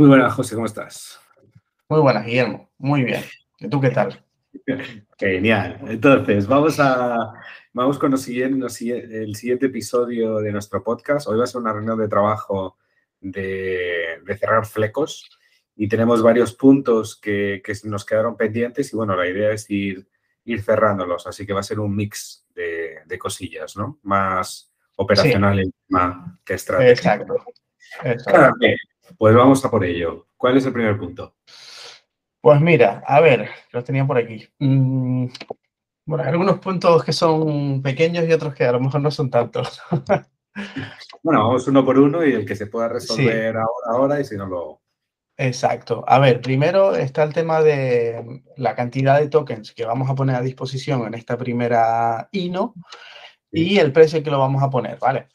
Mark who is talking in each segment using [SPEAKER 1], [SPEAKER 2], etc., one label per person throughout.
[SPEAKER 1] Muy buenas, José, ¿cómo estás?
[SPEAKER 2] Muy buenas, Guillermo. Muy bien. ¿Y tú qué tal?
[SPEAKER 1] Genial. Entonces, vamos a vamos con el siguiente, el siguiente episodio de nuestro podcast. Hoy va a ser una reunión de trabajo de, cerrar flecos y tenemos varios puntos que, nos quedaron pendientes y bueno, la idea es ir, ir cerrándolos, así que va a ser un mix de, cosillas, ¿no? Más operacional que estratégico. Exacto. Pues vamos a por ello. ¿Cuál es el primer punto?
[SPEAKER 2] Pues mira, a ver, los tenía por aquí. Mm, bueno, hay algunos puntos que son pequeños y otros que a lo mejor no son tantos.
[SPEAKER 1] bueno, vamos uno por uno y el que se pueda resolver ahora, ahora y si no lo...
[SPEAKER 2] Exacto. A ver, primero está el tema de la cantidad de tokens que vamos a poner a disposición en esta primera INO y el precio que lo vamos a poner, ¿vale?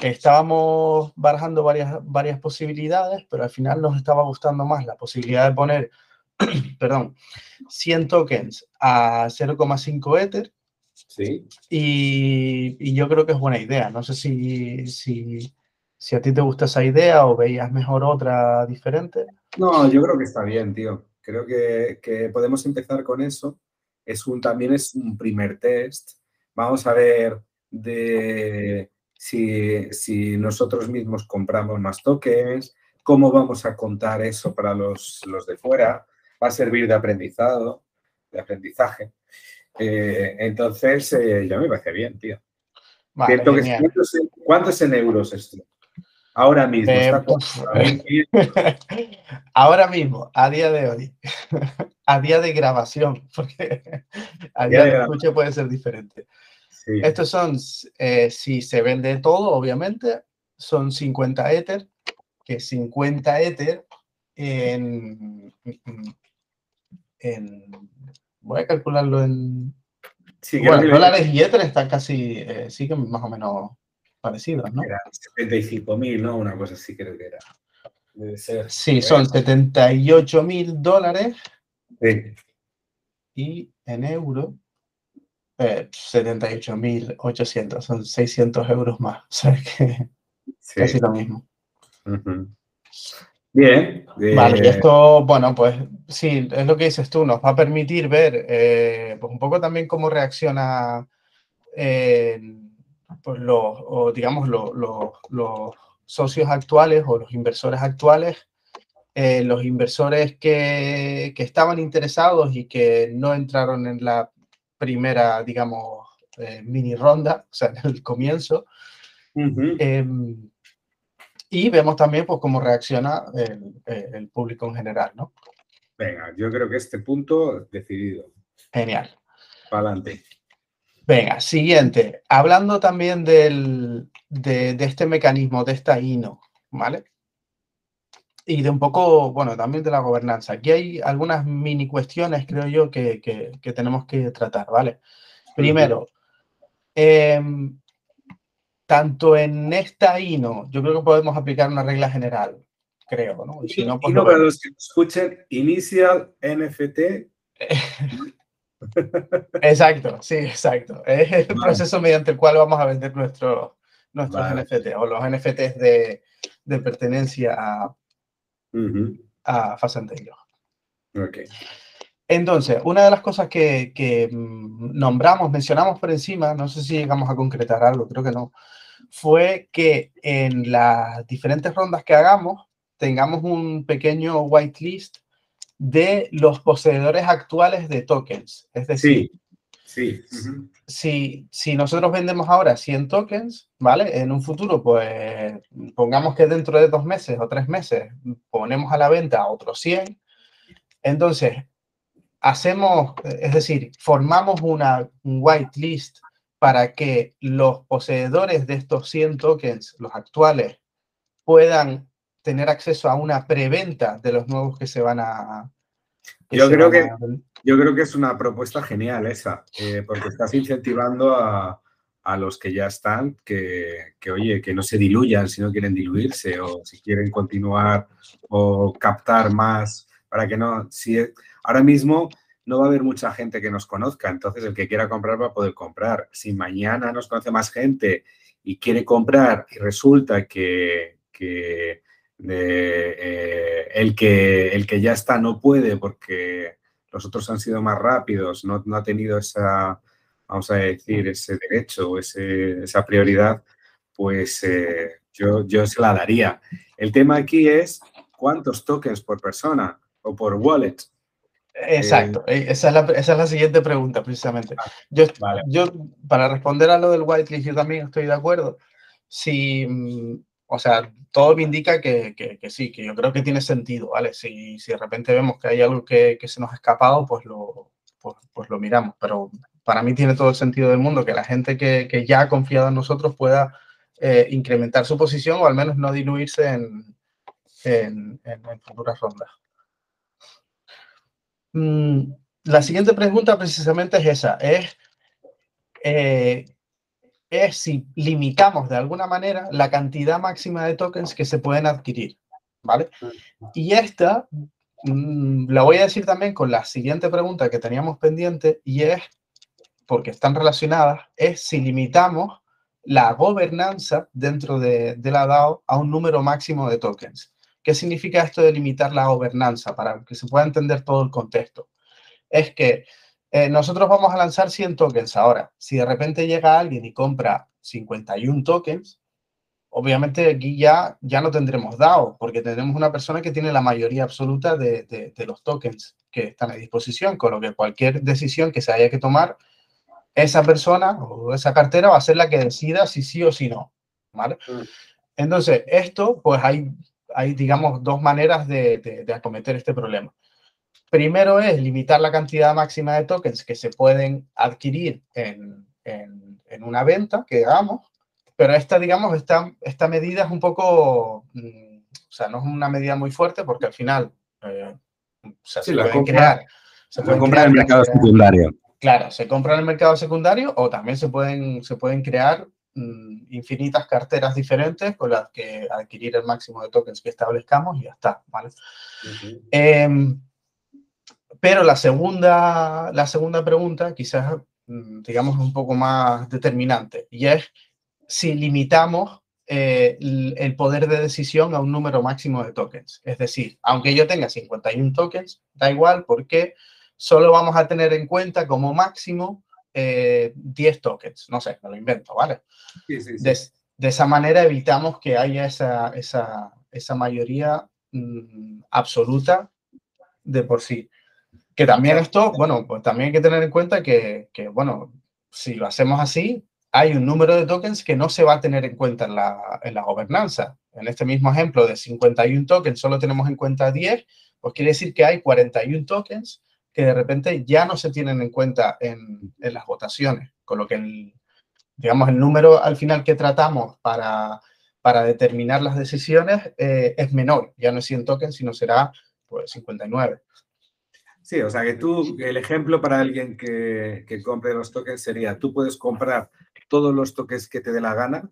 [SPEAKER 2] Estábamos barajando varias, varias posibilidades, pero al final nos estaba gustando más la posibilidad de poner, perdón, 100 tokens a 0,5 Ether.
[SPEAKER 1] Sí.
[SPEAKER 2] Y, yo creo que es buena idea. No sé si, si, si a ti te gusta esa idea o veías mejor otra diferente.
[SPEAKER 1] No, yo creo que está bien, tío. Creo que, que podemos empezar con eso. Es un, también es un primer test. Vamos a ver de si, nosotros mismos compramos más tokens, cómo vamos a contar eso para los, de fuera, va a servir de aprendizado, de aprendizaje. Eh, entonces, eh, ya me parece bien, tío. ¿cuánto, es, en euros esto? Ahora mismo. Eh,
[SPEAKER 2] ahora mismo, a día de hoy, a día de grabación, porque a día de escucha puede ser diferente. Estos son, eh, si se vende todo, obviamente, son 50 Ether, que 50 Ether en, voy a calcularlo en... bueno, dólares y Ether están casi, eh, siguen más o menos parecidos, ¿no?
[SPEAKER 1] Era 75 mil, ¿no? Una cosa así creo que era. Debe ser.
[SPEAKER 2] Sí, son 78 mil dólares.
[SPEAKER 1] Sí.
[SPEAKER 2] Y en euros 78.800, eh, son 600 euros más. O sea, que casi lo mismo.
[SPEAKER 1] Bien.
[SPEAKER 2] Vale, y esto, bueno, pues sí, es lo que dices tú, nos va a permitir ver eh, pues un poco también cómo reacciona eh, pues los, digamos, los, los, socios actuales o los inversores actuales, los inversores que, que, estaban interesados y que no entraron en la primera, digamos, eh, mini ronda, o sea, en el comienzo. Em, y vemos también pues, cómo reacciona el, público en general, ¿no?
[SPEAKER 1] Venga, yo creo que este punto decidido.
[SPEAKER 2] Genial.
[SPEAKER 1] Para adelante.
[SPEAKER 2] Venga, siguiente. Hablando también del, de, de, este mecanismo, de esta INO, ¿vale? Y de un poco, bueno, también de la gobernanza. Aquí hay algunas mini cuestiones, creo yo, que, que, tenemos que tratar, ¿vale? Primero, em, tanto en esta INO, yo creo que podemos aplicar una regla general, creo, ¿no?
[SPEAKER 1] Y si no, pues para los que escuchen, inicial NFT.
[SPEAKER 2] exacto, sí, exacto. Es el proceso mediante el cual vamos a vender nuestro, nuestros NFT o los NFTs de, de pertenencia a, a Fast
[SPEAKER 1] Okay.
[SPEAKER 2] Entonces, una de las cosas que, mm, nombramos, mencionamos por encima, no sé si llegamos a concretar algo, creo que no, fue que en las diferentes rondas que hagamos tengamos un pequeño whitelist de los poseedores actuales de tokens. Es decir,
[SPEAKER 1] Sí.
[SPEAKER 2] Si, si, nosotros vendemos ahora 100 tokens, ¿vale? En un futuro, pues pongamos que dentro de dos meses o tres meses ponemos a la venta otros 100. Entonces, hacemos, es decir, formamos una whitelist para que los poseedores de estos 100 tokens, los actuales, puedan tener acceso a una preventa de los nuevos que se van a...
[SPEAKER 1] Yo creo que... Yo creo que es una propuesta genial esa, eh, porque estás incentivando a, los que ya están que, oye, que no se diluyan si no quieren diluirse o si quieren continuar o captar más para que no, si ahora mismo no va a haber mucha gente que nos conozca, entonces el que quiera comprar va a poder comprar. Si mañana nos conoce más gente y quiere comprar y resulta que, que eh, el que, el que ya está no puede porque los otros han sido más rápidos, no, ha tenido esa, vamos a decir, ese derecho o esa prioridad, pues eh, yo, yo se la daría. El tema aquí es cuántos tokens por persona o por wallet.
[SPEAKER 2] Exacto, eh, esa, es la, esa, es la, siguiente pregunta precisamente. Ah, yo, yo, para responder a lo del whitelist, yo también estoy de acuerdo. Si, mm, o sea, todo me indica que, que, sí, que yo creo que tiene sentido, ¿vale? Si, si de repente vemos que hay algo que, que se nos ha escapado, pues lo, pues, pues, lo miramos. Pero para mí tiene todo el sentido del mundo que la gente que, ya ha confiado en nosotros pueda eh, incrementar su posición o al menos no diluirse en, en, futuras rondas. Mm, la siguiente pregunta precisamente es esa, es, eh, es si limitamos de alguna manera la cantidad máxima de tokens que se pueden adquirir, ¿vale? Y esta mm, la voy a decir también con la siguiente pregunta que teníamos pendiente y es, porque están relacionadas, es si limitamos la gobernanza dentro de, de la DAO a un número máximo de tokens. ¿Qué significa esto de limitar la gobernanza? Para que se pueda entender todo el contexto. Es que eh, nosotros vamos a lanzar 100 tokens ahora. Si de repente llega alguien y compra 51 tokens, obviamente aquí ya, ya no tendremos DAO, porque tendremos una persona que tiene la mayoría absoluta de, de, los tokens que están a disposición, con lo que cualquier decisión que se haya que tomar, esa persona o esa cartera va a ser la que decida si sí o si no. ¿vale? Mm. Entonces, esto, pues hay hay, digamos, dos maneras de, acometer este problema. Primero es limitar la cantidad máxima de tokens que se pueden adquirir en, una venta que hagamos, pero esta, digamos, esta, esta medida es un poco, mm, o sea, no es una medida muy fuerte porque al final eh, se pueden crear.
[SPEAKER 1] Se pueden comprar en el mercado secundario.
[SPEAKER 2] Claro, se compra en el mercado secundario o también se pueden, se pueden crear Mm, infinitas carteras diferentes con las que adquirir el máximo de tokens que establezcamos y ya está, ¿vale? Em, pero la segunda, la segunda pregunta quizás, mm, digamos, un poco más determinante y es si limitamos eh, el poder de decisión a un número máximo de tokens. Es decir, aunque yo tenga 51 tokens, da igual porque solo vamos a tener en cuenta como máximo 10 eh, tokens, no sé, me lo invento, ¿vale? De, esa manera evitamos que haya esa, esa, esa mayoría mm, absoluta de por sí. Que también esto, bueno, pues también hay que tener en cuenta que, que, bueno, si lo hacemos así, hay un número de tokens que no se va a tener en cuenta en la, en la gobernanza. En este mismo ejemplo de 51 tokens, solo tenemos en cuenta 10, pues quiere decir que hay 41 tokens que de repente ya no se tienen en cuenta en, las votaciones, con lo que el, digamos, el número al final que tratamos para, para determinar las decisiones eh, es menor, ya no es 100 tokens, sino será pues 59.
[SPEAKER 1] Sí, o sea que tú, el ejemplo para alguien que, que compre los tokens sería, tú puedes comprar todos los tokens que te dé la gana,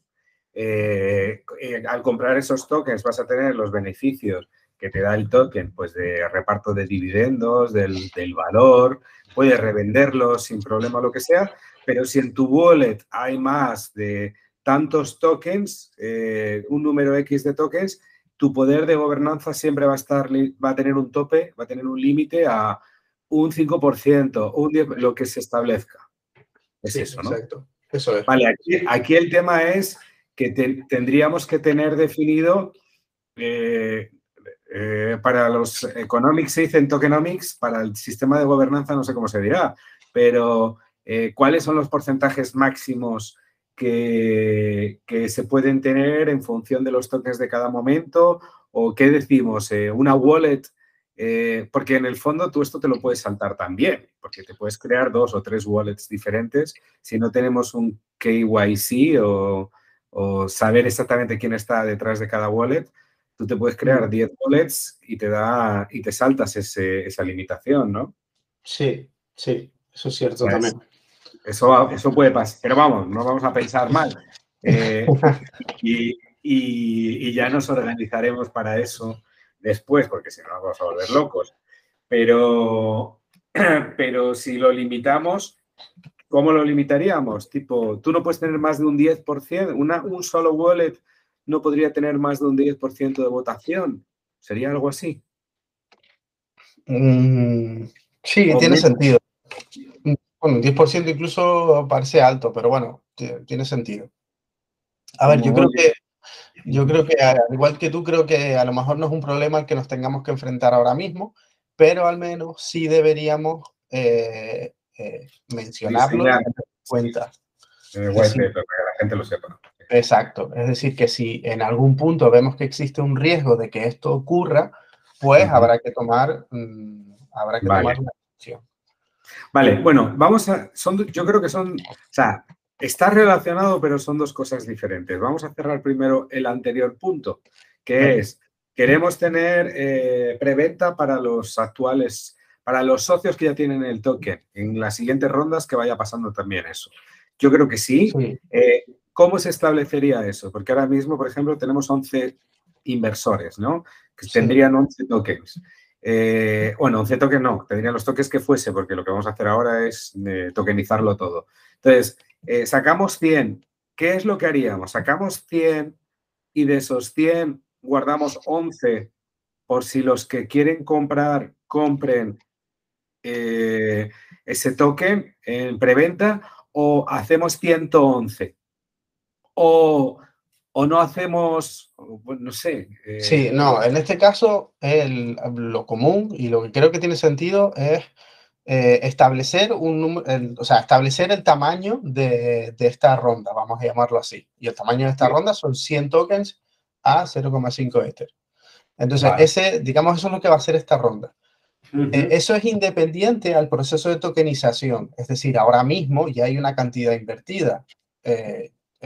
[SPEAKER 1] eh, eh, al comprar esos tokens vas a tener los beneficios que te da el token, pues de reparto de dividendos, del, valor, puedes revenderlos sin problema, lo que sea, pero si en tu wallet hay más de tantos tokens, eh, un número X de tokens, tu poder de gobernanza siempre va a estar, va a tener un tope, va a tener un límite a un 5%, un 10, lo que se establezca. Es eso, ¿no?
[SPEAKER 2] Exacto. Eso es.
[SPEAKER 1] Vale, aquí, el tema es que tendríamos que tener definido eh, eh, para los economics se dicen tokenomics, para el sistema de gobernanza no sé cómo se dirá, pero eh, ¿cuáles son los porcentajes máximos que, que, se pueden tener en función de los tokens de cada momento? ¿O qué decimos? Eh, ¿Una wallet? porque en el fondo tú esto te lo puedes saltar también, porque te puedes crear dos o tres wallets diferentes si no tenemos un KYC o, o saber exactamente quién está detrás de cada wallet tú te puedes crear 10 wallets y te da y te saltas esa limitación, ¿no?
[SPEAKER 2] Sí, sí, eso es cierto también.
[SPEAKER 1] Eso, eso puede pasar, pero vamos, no vamos a pensar mal. Eh, y, ya nos organizaremos para eso después, porque si no nos vamos a volver locos. Pero, pero si lo limitamos, ¿cómo lo limitaríamos? Tipo, tú no puedes tener más de un 10%, una, un solo wallet no podría tener más de un 10% de votación. ¿Sería algo así?
[SPEAKER 2] Mm, sí, tiene sentido. Bueno, un 10% incluso parece alto, pero bueno, tiene sentido. A ver, yo creo que yo creo que, al igual que tú, creo que a lo mejor no es un problema al que nos tengamos que enfrentar ahora mismo, pero al menos sí deberíamos eh, eh, mencionarlo cuenta.
[SPEAKER 1] para que la gente lo sepa.
[SPEAKER 2] Exacto. Es decir, que si en algún punto vemos que existe un riesgo de que esto ocurra, pues habrá que tomar, mm, habrá que tomar una decisión.
[SPEAKER 1] Vale, bueno, vamos a. Son, yo creo que son. O sea, está relacionado, pero son dos cosas diferentes. Vamos a cerrar primero el anterior punto, que es: queremos tener eh, preventa para los actuales, para los socios que ya tienen el token. En las siguientes rondas que vaya pasando también eso. Yo creo que sí. Eh, ¿Cómo se establecería eso? Porque ahora mismo, por ejemplo, tenemos 11 inversores, ¿no? Que tendrían 11 tokens. Eh, bueno, 11 tokens no, tendrían los tokens que fuese, porque lo que vamos a hacer ahora es eh, tokenizarlo todo. Entonces, eh, sacamos 100. ¿Qué es lo que haríamos? Sacamos 100 y de esos 100 guardamos 11 por si los que quieren comprar compren ese token en preventa o hacemos 111 o, no hacemos, no sé.
[SPEAKER 2] Eh, sí, no, en este caso lo común y lo que creo que tiene sentido es eh, establecer un número, o sea, establecer el tamaño de, esta ronda, vamos a llamarlo así. Y el tamaño de esta ronda son 100 tokens a 0,5 Ether. Entonces, ese, digamos, eso es lo que va a ser esta ronda. Eh, eso es independiente al proceso de tokenización, es decir, ahora mismo ya hay una cantidad invertida.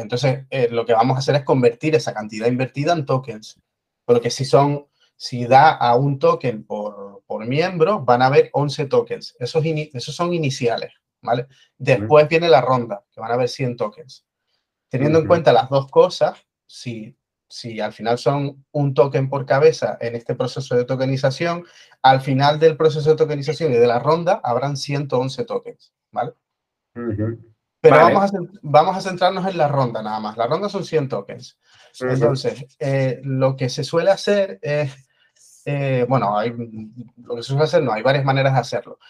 [SPEAKER 2] Entonces, eh, lo que vamos a hacer es convertir esa cantidad invertida en tokens. Porque si son, si da a un token por, por miembro, van a haber 11 tokens. Esos, esos son iniciales, ¿vale? Después viene la ronda, que van a haber 100 tokens. Teniendo en cuenta las dos cosas, si, si al final son un token por cabeza en este proceso de tokenización, al final del proceso de tokenización y de la ronda habrán 111 tokens, ¿vale? Pero vamos, a, vamos a centrarnos en la ronda nada más. La ronda son 100 tokens. Entonces, eh, lo que se suele hacer es, eh, bueno, hay, lo que se suele hacer, no, hay varias maneras de hacerlo.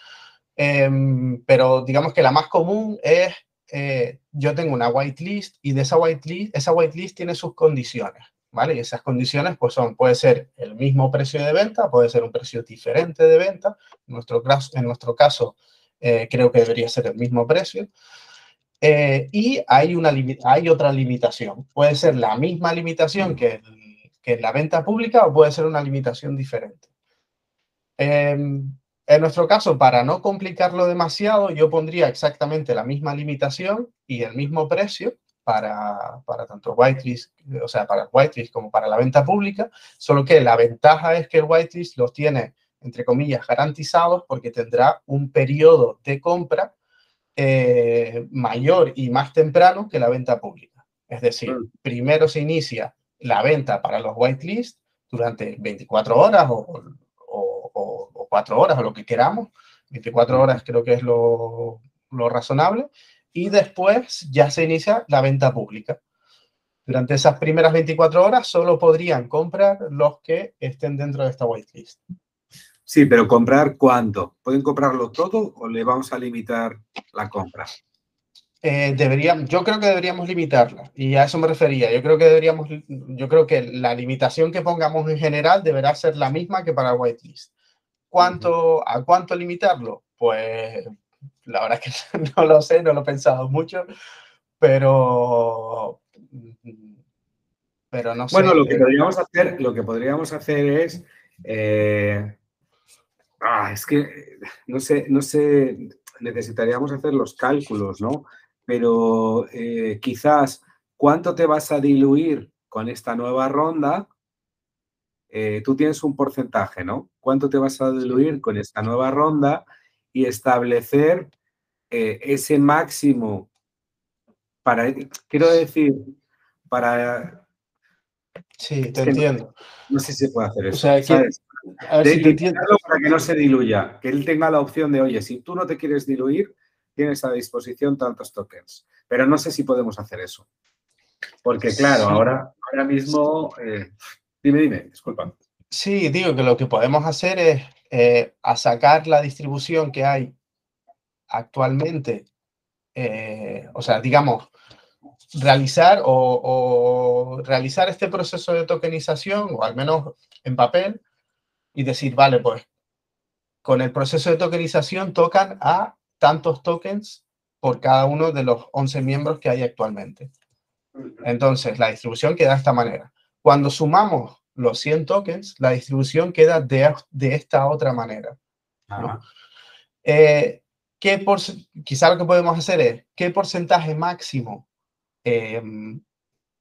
[SPEAKER 2] Em, pero digamos que la más común es, eh, yo tengo una whitelist y de esa whitelist, esa whitelist tiene sus condiciones, ¿vale? Y esas condiciones pues son, puede ser el mismo precio de venta, puede ser un precio diferente de venta. En nuestro, en nuestro caso, creo que debería ser el mismo precio. Eh, y hay, una, hay otra limitación. Puede ser la misma limitación que, que en la venta pública o puede ser una limitación diferente. Em, en nuestro caso, para no complicarlo demasiado, yo pondría exactamente la misma limitación y el mismo precio para, para tanto whitelist, o sea, para el whitelist como para la venta pública, solo que la ventaja es que el whitelist los tiene, entre comillas, garantizados porque tendrá un periodo de compra eh, mayor y más temprano que la venta pública. Es decir, mm. primero se inicia la venta para los whitelist durante 24 horas o, o, 4 horas o lo que queramos. 24 horas creo que es lo, lo razonable. Y después ya se inicia la venta pública. Durante esas primeras 24 horas solo podrían comprar los que estén dentro de esta whitelist.
[SPEAKER 1] Sí, pero comprar cuánto? ¿Pueden comprarlo todo o le vamos a limitar la compra?
[SPEAKER 2] Eh, yo creo que deberíamos limitarla y a eso me refería. Yo creo que deberíamos, yo creo que la limitación que pongamos en general deberá ser la misma que para whitelist. ¿Cuánto, ¿A cuánto limitarlo? Pues la verdad es que no lo sé, no lo he pensado mucho, pero, pero no sé.
[SPEAKER 1] Bueno, lo que podríamos hacer, lo que podríamos hacer es eh, Ah, es que no sé, no sé, necesitaríamos hacer los cálculos, ¿no? Pero eh, quizás, ¿cuánto te vas a diluir con esta nueva ronda? Eh, tú tienes un porcentaje, ¿no? ¿Cuánto te vas a diluir con esta nueva ronda y establecer eh, ese máximo para, quiero decir, para...
[SPEAKER 2] Sí, te entiendo.
[SPEAKER 1] No, sé si se puede hacer eso. O sea, para que no se diluya, que él tenga la opción de, oye, si tú no te quieres diluir, tienes a disposición tantos tokens. Pero no sé si podemos hacer eso. Porque claro, ahora, ahora mismo, eh, dime, dime, disculpa.
[SPEAKER 2] Sí, digo que lo que podemos hacer es, eh, a sacar la distribución que hay actualmente, eh, o sea, digamos, realizar o, realizar este proceso de tokenización, o al menos en papel, y decir, vale, pues con el proceso de tokenización tocan a tantos tokens por cada uno de los 11 miembros que hay actualmente. Entonces, la distribución queda de esta manera. Cuando sumamos los 100 tokens, la distribución queda de, de esta otra manera. Eh, ¿qué por, quizá lo que podemos hacer es, ¿qué porcentaje máximo em,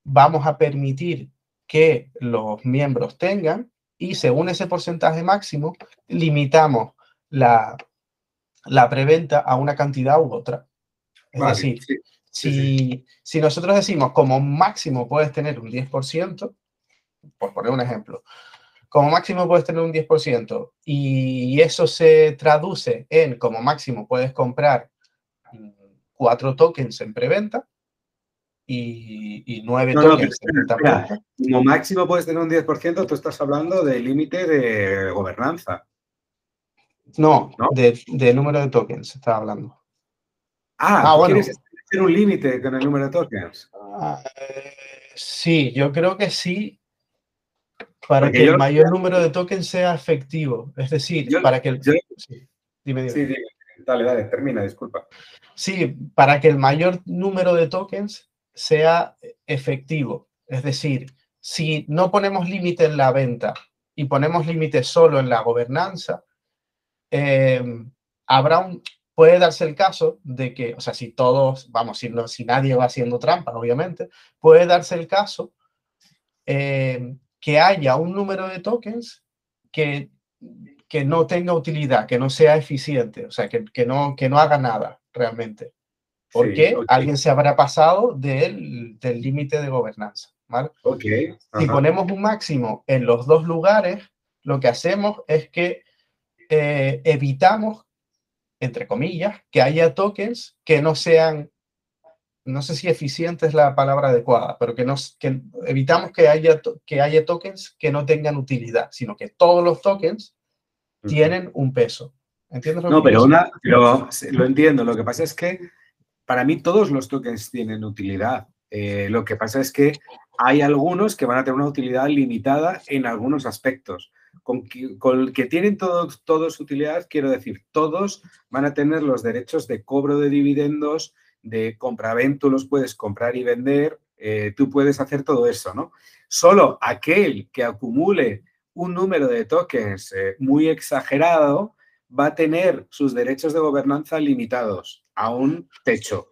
[SPEAKER 2] vamos a permitir que los miembros tengan? Y según ese porcentaje máximo, limitamos la, la preventa a una cantidad u otra. Es decir, si, si nosotros decimos como máximo puedes tener un 10%, por poner un ejemplo, como máximo puedes tener un 10% y eso se traduce en como máximo puedes comprar cuatro tokens en preventa y, nueve tokens en
[SPEAKER 1] venta. Como máximo puedes tener un 10%, tú estás hablando de límite de gobernanza.
[SPEAKER 2] No, De, número de tokens estaba hablando.
[SPEAKER 1] Ah, ah bueno. ¿quieres tener un límite con el número de tokens?
[SPEAKER 2] Ah, eh, sí, yo creo que sí, para que el mayor número de tokens sea efectivo. Es decir, para que el...
[SPEAKER 1] sí, dime, dime. dale, dale, termina, disculpa.
[SPEAKER 2] Sí, para que el mayor número de tokens sea efectivo. Es decir, si no ponemos límite en la venta y ponemos límite solo en la gobernanza, em, habrá un, puede darse el caso de que, o sea, si todos, vamos, si, no, si nadie va haciendo trampa, obviamente, puede darse el caso em, que haya un número de tokens que, que no tenga utilidad, que no sea eficiente, o sea, que, que no, que no haga nada realmente. Porque alguien se habrá pasado del límite de gobernanza. ¿vale?
[SPEAKER 1] Okay.
[SPEAKER 2] Si ponemos un máximo en los dos lugares, lo que hacemos es que eh, evitamos, entre comillas, que haya tokens que no sean no sé si eficiente es la palabra adecuada, pero que, nos, que evitamos que haya, que haya tokens que no tengan utilidad, sino que todos los tokens tienen un peso. ¿Entiendes
[SPEAKER 1] lo no, pero, una, pero lo entiendo. Lo que pasa es que para mí todos los tokens tienen utilidad. Eh, lo que pasa es que hay algunos que van a tener una utilidad limitada en algunos aspectos. Con que, que tienen todos, todos utilidad, quiero decir, todos van a tener los derechos de cobro de dividendos, de compraventa, los puedes comprar y vender, eh, tú puedes hacer todo eso, ¿no? Solo aquel que acumule un número de tokens eh, muy exagerado va a tener sus derechos de gobernanza limitados a un techo.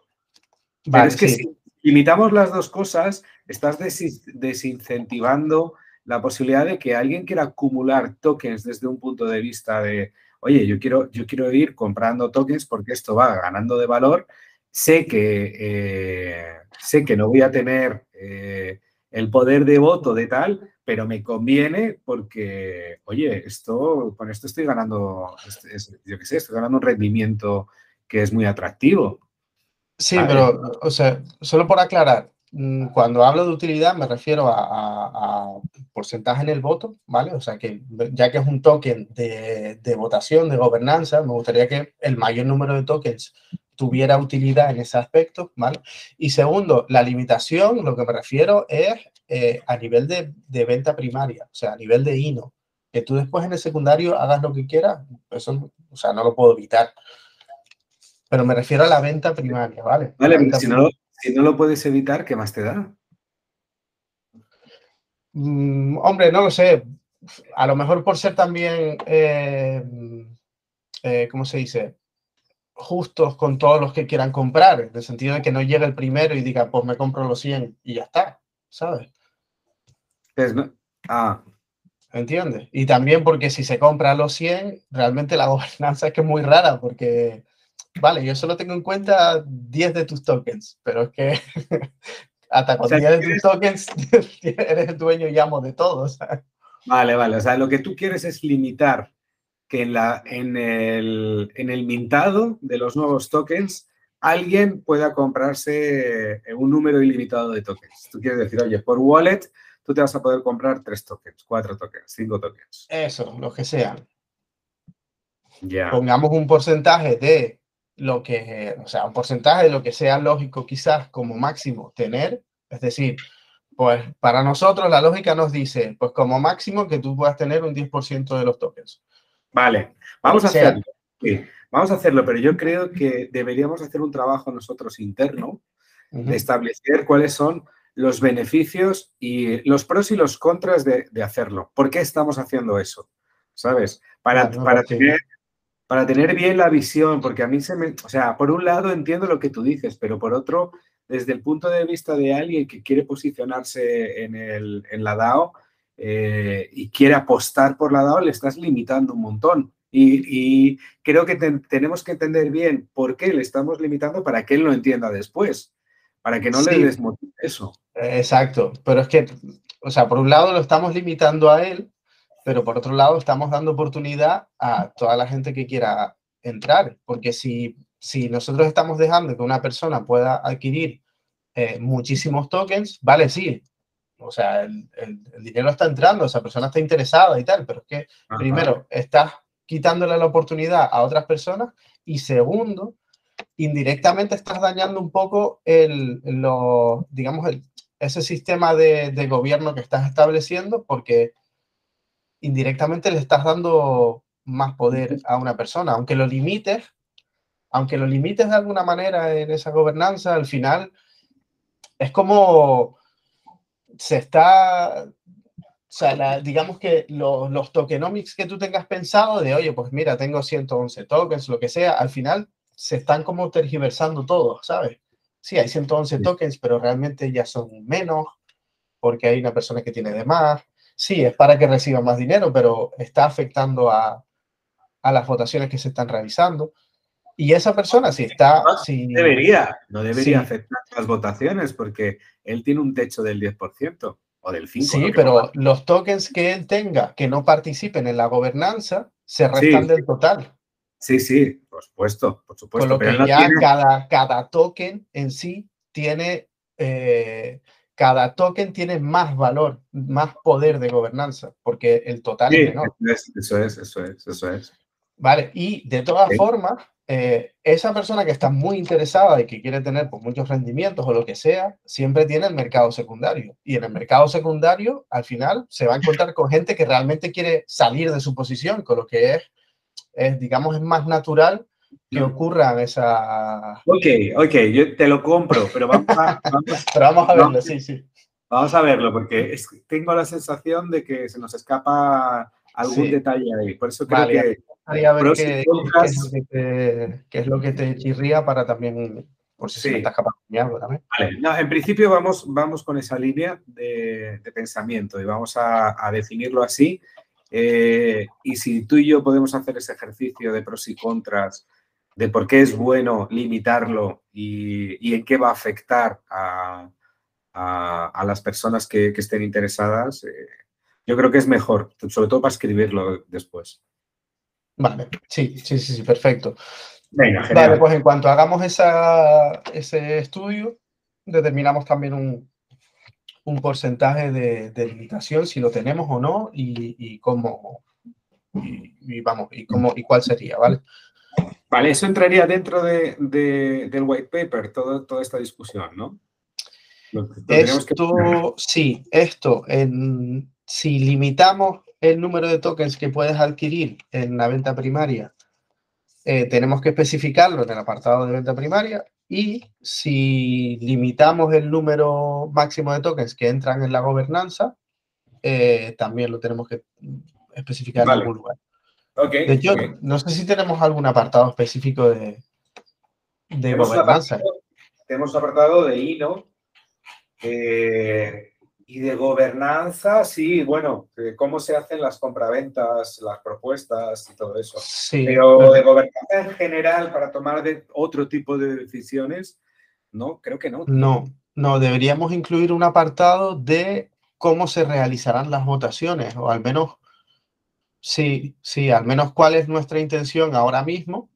[SPEAKER 1] Pero es que si limitamos las dos cosas, estás desincentivando la posibilidad de que alguien quiera acumular tokens desde un punto de vista de, oye, yo quiero, yo quiero ir comprando tokens porque esto va ganando de valor sé que, eh, sé que no voy a tener eh, el poder de voto de tal, pero me conviene porque, oye, esto, con esto estoy ganando, yo qué sé, estoy ganando un rendimiento que es muy atractivo.
[SPEAKER 2] Sí, pero, o sea, solo por aclarar, mm, cuando hablo de utilidad me refiero a, porcentaje en el voto, ¿vale? O sea, que ya que es un token de, de votación, de gobernanza, me gustaría que el mayor número de tokens tuviera utilidad en ese aspecto, ¿vale? Y segundo, la limitación, lo que me refiero es eh, a nivel de, venta primaria, o sea, a nivel de INO. Que tú después en el secundario hagas lo que quieras, eso, o sea, no lo puedo evitar. Pero me refiero a la venta primaria, ¿vale?
[SPEAKER 1] Vale, si no, si no, lo puedes evitar, ¿qué más te da?
[SPEAKER 2] Mm, hombre, no lo sé. A lo mejor por ser también, eh, eh, ¿cómo se dice? justos con todos los que quieran comprar, en el sentido de que no llegue el primero y diga, pues me compro los 100 y ya está, ¿sabes?
[SPEAKER 1] Ah.
[SPEAKER 2] ¿Entiendes? Y también porque si se compra los 100, realmente la gobernanza es que es muy rara, porque, vale, yo solo tengo en cuenta 10 de tus tokens, pero es que hasta con 10 de tus tokens eres el dueño y amo de todos.
[SPEAKER 1] Vale, vale, o sea, lo que tú quieres es limitar que en, la, en, el, en el mintado de los nuevos tokens alguien pueda comprarse un número ilimitado de tokens. Tú quieres decir, oye, por wallet tú te vas a poder comprar tres tokens, cuatro tokens, cinco tokens.
[SPEAKER 2] Eso, lo que sean. Pongamos un porcentaje de lo que, o sea, un porcentaje de lo que sea lógico quizás como máximo tener, es decir, pues para nosotros la lógica nos dice, pues como máximo que tú puedas tener un 10% de los tokens.
[SPEAKER 1] Vale, vamos a hacerlo. vamos a hacerlo, pero yo creo que deberíamos hacer un trabajo nosotros interno de establecer cuáles son los beneficios y los pros y los contras de, hacerlo. ¿Por qué estamos haciendo eso? ¿Sabes? Para, para, tener, para tener bien la visión, porque a mí se me... O sea, por un lado entiendo lo que tú dices, pero por otro, desde el punto de vista de alguien que quiere posicionarse en, el, en la DAO eh, y quiere apostar por la DAO, le estás limitando un montón. Y, creo que tenemos que entender bien por qué le estamos limitando para que él lo entienda después para que no le desmotive eso.
[SPEAKER 2] Exacto, pero es que, o sea, por un lado lo estamos limitando a él, pero por otro lado estamos dando oportunidad a toda la gente que quiera entrar, porque si, si nosotros estamos dejando que una persona pueda adquirir eh, muchísimos tokens, vale, sí, o sea, el, dinero está entrando, esa persona está interesada y tal, pero es que primero estás quitándole la oportunidad a otras personas y segundo, indirectamente estás dañando un poco el, lo, digamos, ese sistema de, gobierno que estás estableciendo porque indirectamente le estás dando más poder a una persona, aunque lo limites, aunque lo limites de alguna manera en esa gobernanza, al final es como se está, o sea, digamos que los tokenomics que tú tengas pensado de, oye, pues mira, tengo 111 tokens, lo que sea, al final se están como tergiversando todos, ¿sabes? Sí, hay 111 tokens, pero realmente ya son menos porque hay una persona que tiene de más. Sí, es para que reciba más dinero, pero está afectando a, a las votaciones que se están realizando. Y esa persona, si está...
[SPEAKER 1] No debería, no debería afectar las votaciones porque él tiene un techo del 10% o del 5%.
[SPEAKER 2] Sí, pero los tokens que él tenga que no participen en la gobernanza se restan del total.
[SPEAKER 1] Sí, sí, por supuesto, por supuesto.
[SPEAKER 2] Con lo que ya cada, cada token en sí tiene, eh, cada token tiene más valor, más poder de gobernanza, porque el total es menor.
[SPEAKER 1] Eso es, eso es, eso es.
[SPEAKER 2] Vale, y de todas formas, eh, esa persona que está muy interesada y que quiere tener pues, muchos rendimientos o lo que sea, siempre tiene el mercado secundario. Y en el mercado secundario, al final, se va a encontrar con gente que realmente quiere salir de su posición, con lo que es es, digamos, es más natural que ocurra esa...
[SPEAKER 1] Ok, ok, yo te lo compro, pero vamos a,
[SPEAKER 2] vamos, a verlo, sí, sí.
[SPEAKER 1] Vamos a verlo, porque tengo la sensación de que se nos escapa algún detalle ahí. Por eso creo que...
[SPEAKER 2] ver qué, es lo que te, chirría para también, por si se me está escapando también.
[SPEAKER 1] Vale, no, en principio vamos, vamos con esa línea de, pensamiento y vamos a, a definirlo así eh, y si tú y yo podemos hacer ese ejercicio de pros y contras, de por qué es bueno limitarlo y, en qué va a afectar a, las personas que, estén interesadas, eh, yo creo que es mejor, sobre todo para escribirlo después.
[SPEAKER 2] Vale, sí, sí, sí, sí perfecto. Venga, Vale, pues en cuanto hagamos ese estudio, determinamos también un, un porcentaje de, limitación, si lo tenemos o no, y, cómo, y, vamos, y cómo, y cuál sería, ¿vale?
[SPEAKER 1] Vale, eso entraría dentro de, del white paper, todo, toda esta discusión, ¿no?
[SPEAKER 2] esto, sí, esto, en, si limitamos el número de tokens que puedes adquirir en la venta primaria, eh, tenemos que especificarlo en el apartado de venta primaria y si limitamos el número máximo de tokens que entran en la gobernanza, eh, también lo tenemos que especificar en algún lugar. de hecho, no sé si tenemos algún apartado específico de, de gobernanza.
[SPEAKER 1] tenemos apartado de INO, eh, y de gobernanza, sí, bueno, cómo se hacen las compraventas, las propuestas y todo eso. Sí, pero de gobernanza en general para tomar de otro tipo de decisiones, no, creo que no.
[SPEAKER 2] No, no, deberíamos incluir un apartado de cómo se realizarán las votaciones, o al menos, sí, sí, al menos cuál es nuestra intención ahora mismo.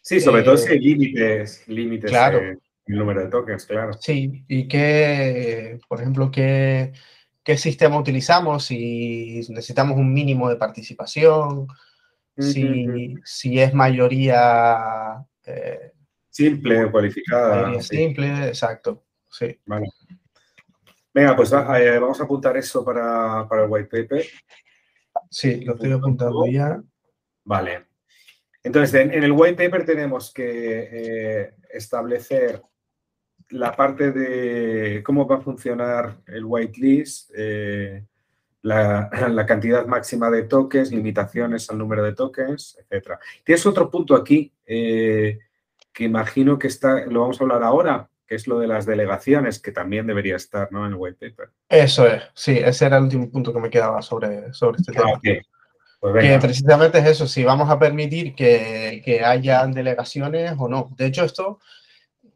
[SPEAKER 1] Sí, sobre todo si hay eh, límites, límites.
[SPEAKER 2] Claro.
[SPEAKER 1] El número de tokens, claro.
[SPEAKER 2] Sí, y qué, por ejemplo, qué, qué sistema utilizamos, si necesitamos un mínimo de participación, si, si es mayoría...
[SPEAKER 1] Eh, simple o cualificada.
[SPEAKER 2] Mayoría simple, exacto. Sí.
[SPEAKER 1] Vale. Venga, pues eh, vamos a apuntar eso para, para, el white paper.
[SPEAKER 2] Sí, lo estoy apuntando ya.
[SPEAKER 1] Vale. Entonces, en, el white paper tenemos que eh, establecer la parte de cómo va a funcionar el whitelist, eh, la, la, cantidad máxima de tokens, limitaciones al número de tokens, etc. Tienes otro punto aquí eh, que imagino que está, lo vamos a hablar ahora, que es lo de las delegaciones, que también debería estar ¿no? en el white paper.
[SPEAKER 2] Eso es, sí, ese era el último punto que me quedaba sobre, sobre este tema. Ah, pues que precisamente es eso, si vamos a permitir que, que haya delegaciones o no. De hecho, esto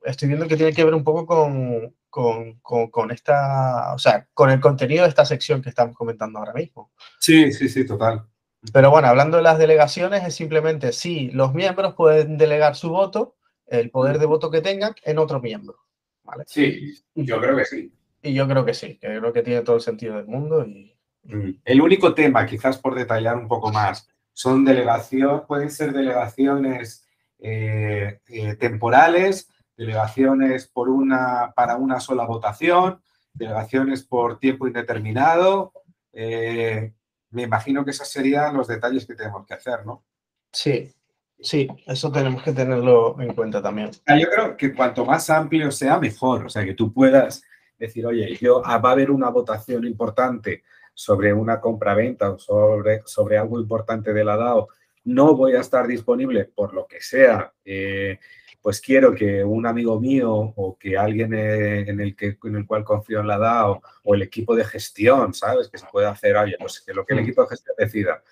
[SPEAKER 2] estoy viendo que tiene que ver un poco con, con, con, esta, o sea, con el contenido de esta sección que estamos comentando ahora mismo.
[SPEAKER 1] Sí, sí, sí, total.
[SPEAKER 2] Pero bueno, hablando de las delegaciones, es simplemente si los miembros pueden delegar su voto, el poder de voto que tengan, en otro miembro. ¿vale?
[SPEAKER 1] Sí, yo creo que sí.
[SPEAKER 2] Y yo creo que sí, que creo que tiene todo el sentido del mundo. Y...
[SPEAKER 1] Mm. El único tema, quizás por detallar un poco más, son delegaciones, pueden ser delegaciones eh, eh, temporales delegaciones por una, para una sola votación, delegaciones por tiempo indeterminado. Eh, me imagino que esos serían los detalles que tenemos que hacer, ¿no?
[SPEAKER 2] Sí, sí, eso tenemos que tenerlo en cuenta también.
[SPEAKER 1] Yo creo que cuanto más amplio sea, mejor. O sea, que tú puedas decir, oye, yo, ah, va a haber una votación importante sobre una compra-venta o sobre, sobre algo importante de la DAO, no voy a estar disponible por lo que sea. Eh, pues quiero que un amigo mío o que alguien eh, en el, que, en el cual confío en la DAO o el equipo de gestión, ¿sabes? Que se puede hacer, oye, pues que lo que el mm. equipo de gestión decida,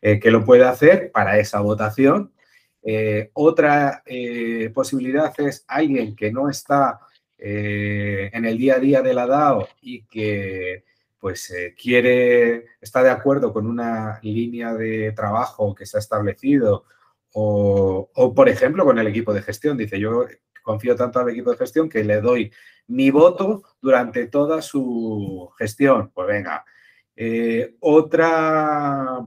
[SPEAKER 1] eh, que lo puede hacer para esa votación. Eh, otra posibilidad es alguien que no está en el día a día de la DAO y que pues quiere, está de acuerdo con una línea de trabajo que se ha establecido o, por ejemplo, con el equipo de gestión. Dice, yo confío tanto al equipo de gestión que le doy mi voto durante toda su gestión. Pues venga. Eh, otra,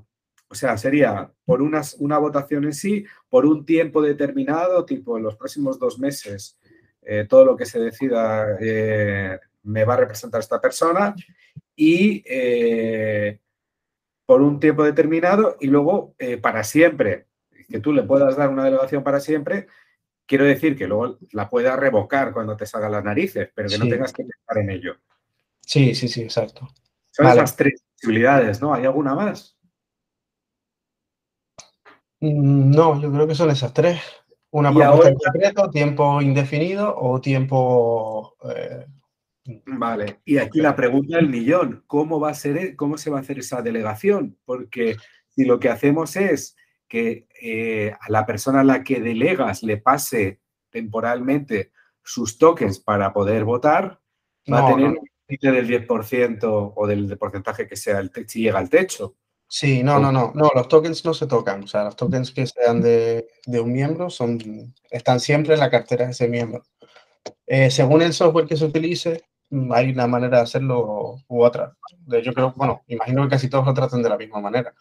[SPEAKER 1] o sea, sería por una, una votación en sí, por un tiempo determinado, tipo en los próximos dos meses, eh, todo lo que se decida eh, me va a representar esta persona y por un tiempo determinado y luego para siempre que tú le puedas dar una delegación para siempre, quiero decir que luego la puedas revocar cuando te salgan las narices, pero que no tengas que pensar en ello.
[SPEAKER 2] Sí, sí, sí, exacto.
[SPEAKER 1] Son esas tres posibilidades, ¿no? ¿Hay alguna más?
[SPEAKER 2] Mm, no, yo creo que son esas tres. Una propuesta en concreto, tiempo indefinido o tiempo... Eh,
[SPEAKER 1] vale, y aquí la pregunta del millón, ¿cómo va a ser, cómo se va a hacer esa delegación? Porque si lo que hacemos es que eh, a la persona a la que delegas le pase temporalmente sus tokens para poder votar, va a tener un límite del 10% o del porcentaje que sea el si llega al techo.
[SPEAKER 2] Sí, no, no, no, no, los tokens no se tocan. O sea, los tokens que sean de, un miembro son, están siempre en la cartera de ese miembro. Eh, según el software que se utilice, hay una manera de hacerlo u otra. Yo creo, bueno, imagino que casi todos lo tratan de la misma manera.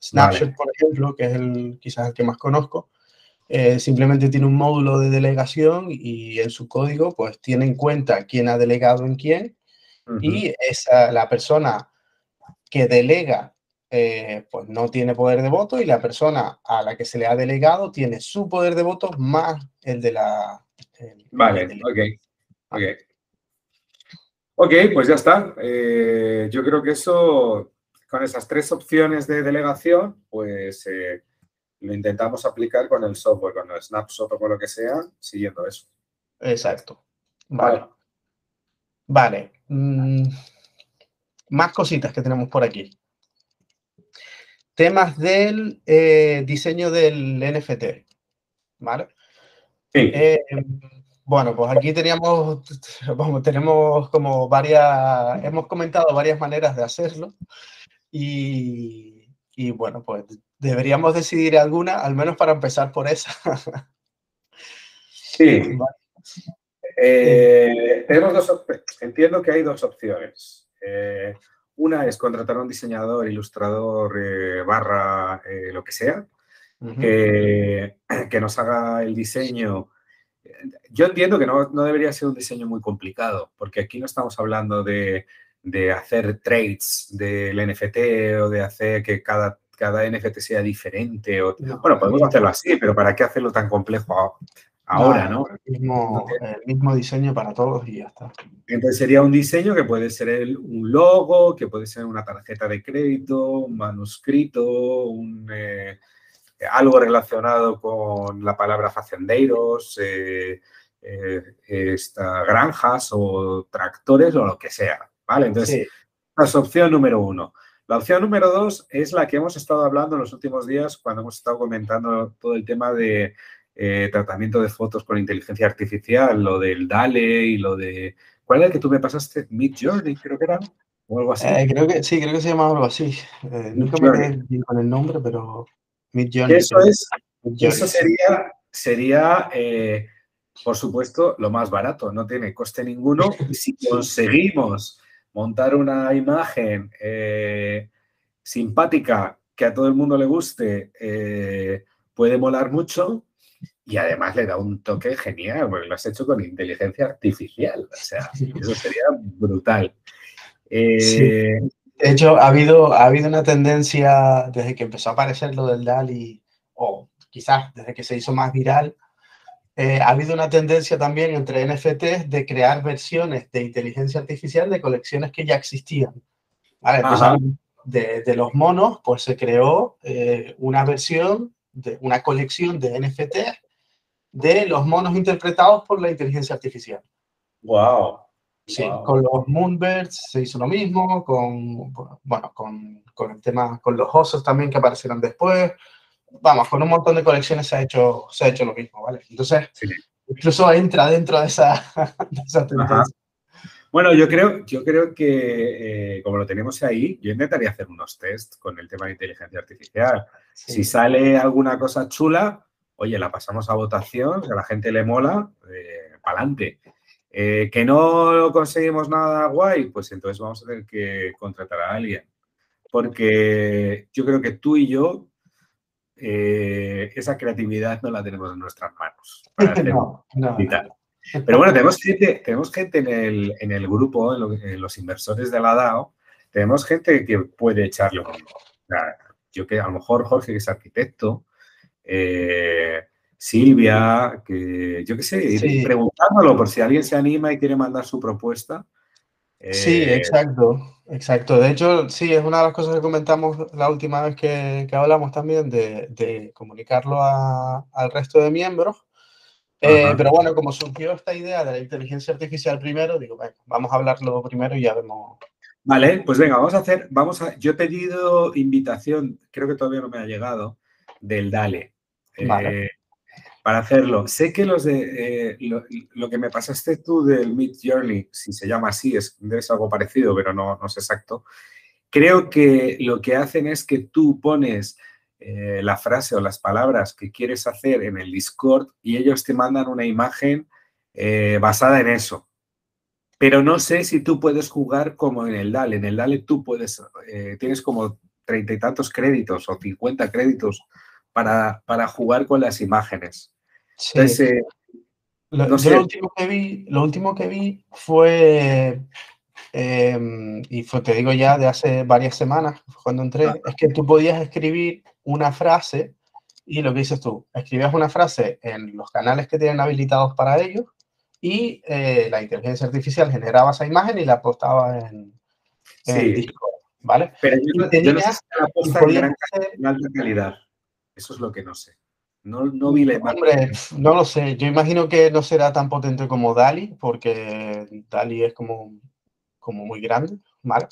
[SPEAKER 2] Snapshot, por ejemplo, que es el, quizás el que más conozco, eh, simplemente tiene un módulo de delegación y en su código pues tiene en cuenta quién ha delegado en quién y esa, la persona que delega eh, pues no tiene poder de voto y la persona a la que se le ha delegado tiene su poder de voto más el de la...
[SPEAKER 1] vale, ok, ok. Ok, pues ya está. Eh, yo creo que eso con esas tres opciones de delegación, pues eh, lo intentamos aplicar con el software, con el Snapshot o con lo que sea, siguiendo eso.
[SPEAKER 2] Exacto. Vale. Vale. Mm, más cositas que tenemos por aquí. Temas del eh, diseño del NFT. ¿Vale? Sí. Bueno, pues aquí teníamos, tenemos como varias, hemos comentado varias maneras de hacerlo. Y, bueno, pues deberíamos decidir alguna, al menos para empezar por esa.
[SPEAKER 1] Sí. Eh, tenemos dos, entiendo que hay dos opciones. Eh, una es contratar a un diseñador, ilustrador, eh, barra, lo que sea. que, nos haga el diseño. Yo entiendo que no, debería ser un diseño muy complicado, porque aquí no estamos hablando de, hacer trades del NFT o de hacer que cada, cada NFT sea diferente. O, bueno, podemos hacerlo así, pero ¿para qué hacerlo tan complejo ahora, ¿no?
[SPEAKER 2] El, mismo, diseño para todos y ya está.
[SPEAKER 1] Entonces sería un diseño que puede ser un logo, que puede ser una tarjeta de crédito, un manuscrito, un, eh, algo relacionado con la palabra facendeiros, eh, eh, granjas o tractores o lo que sea, ¿vale? Entonces, esa es opción número uno. La opción número dos es la que hemos estado hablando en los últimos días cuando hemos estado comentando todo el tema de eh, tratamiento de fotos con inteligencia artificial, lo del DALE y lo de... ¿Cuál era el que tú me pasaste? Mid Journey, creo que era. O algo así.
[SPEAKER 2] creo que, sí, creo que se llama algo así. nunca me quedé con el nombre, pero
[SPEAKER 1] eso, es, eso sería, sería eh, por supuesto, lo más barato, no tiene coste ninguno. Y si conseguimos montar una imagen eh, simpática que a todo el mundo le guste, eh, puede molar mucho y además le da un toque genial, porque lo has hecho con inteligencia artificial. O sea, eso sería brutal.
[SPEAKER 2] De hecho, ha habido, ha habido una tendencia desde que empezó a aparecer lo del DALI, o quizás desde que se hizo más viral, eh, ha habido una tendencia también entre NFTs de crear versiones de inteligencia artificial de colecciones que ya existían. de, los monos, pues se creó eh, una versión, de una colección de NFTs de los monos interpretados por la inteligencia artificial.
[SPEAKER 1] ¡Wow!
[SPEAKER 2] Sí, con los Moonbirds se hizo lo mismo, con, bueno, con, con, el tema, con los osos también que aparecieron después. Vamos, con un montón de colecciones se ha hecho, se ha hecho lo mismo, ¿vale? Entonces, incluso entra dentro de esa, tendencia.
[SPEAKER 1] Bueno, yo creo, yo creo que eh, como lo tenemos ahí, yo intentaría hacer unos test con el tema de inteligencia artificial. Si sale alguna cosa chula, oye, la pasamos a votación, que a la gente le mola, eh, para adelante. Eh, que no conseguimos nada guay, pues entonces vamos a tener que contratar a alguien. Porque yo creo que tú y yo, eh, esa creatividad no la tenemos en nuestras manos. Pero bueno, tenemos gente, tenemos gente en, el, en el grupo, en, los inversores de la DAO, tenemos gente que puede echarlo. yo que a lo mejor Jorge, que es arquitecto, eh, Silvia, que yo qué sé, preguntándolo por si alguien se anima y quiere mandar su propuesta.
[SPEAKER 2] sí, eh, exacto, exacto. De hecho, sí, es una de las cosas que comentamos la última vez que, hablamos también de, comunicarlo al resto de miembros. Eh, pero bueno, como surgió esta idea de la inteligencia artificial primero, digo, bueno, vamos a hablarlo primero y ya vemos.
[SPEAKER 1] Vale, pues venga, vamos a hacer, vamos a, yo he pedido invitación, creo que todavía no me ha llegado, del DALE. Vale. Eh, para hacerlo. Sé que los de eh, lo, que me pasaste tú del Mid Journey, si se llama así, es, ser algo parecido, pero no, no es exacto. Creo que lo que hacen es que tú pones eh, la frase o las palabras que quieres hacer en el Discord y ellos te mandan una imagen eh, basada en eso. Pero no sé si tú puedes jugar como en el DALE. En el DALE tú puedes, tienes como treinta y tantos créditos o cincuenta créditos para, para jugar con las imágenes.
[SPEAKER 2] Eh, lo, último que vi, lo último que vi fue, em, y fue, te digo ya de hace varias semanas, cuando entré, es que tú podías escribir una frase y lo que dices tú, escribías una frase en los canales que tienen habilitados para ello y eh, la inteligencia artificial generaba esa imagen y la postaba en, el disco, ¿vale?
[SPEAKER 1] Pero yo, no, sé si la en alta calidad. Eso es lo que no sé. No, no vi la
[SPEAKER 2] Hombre, no lo sé. Yo imagino que no será tan potente como Dali, porque Dali es como, como muy grande, ¿vale?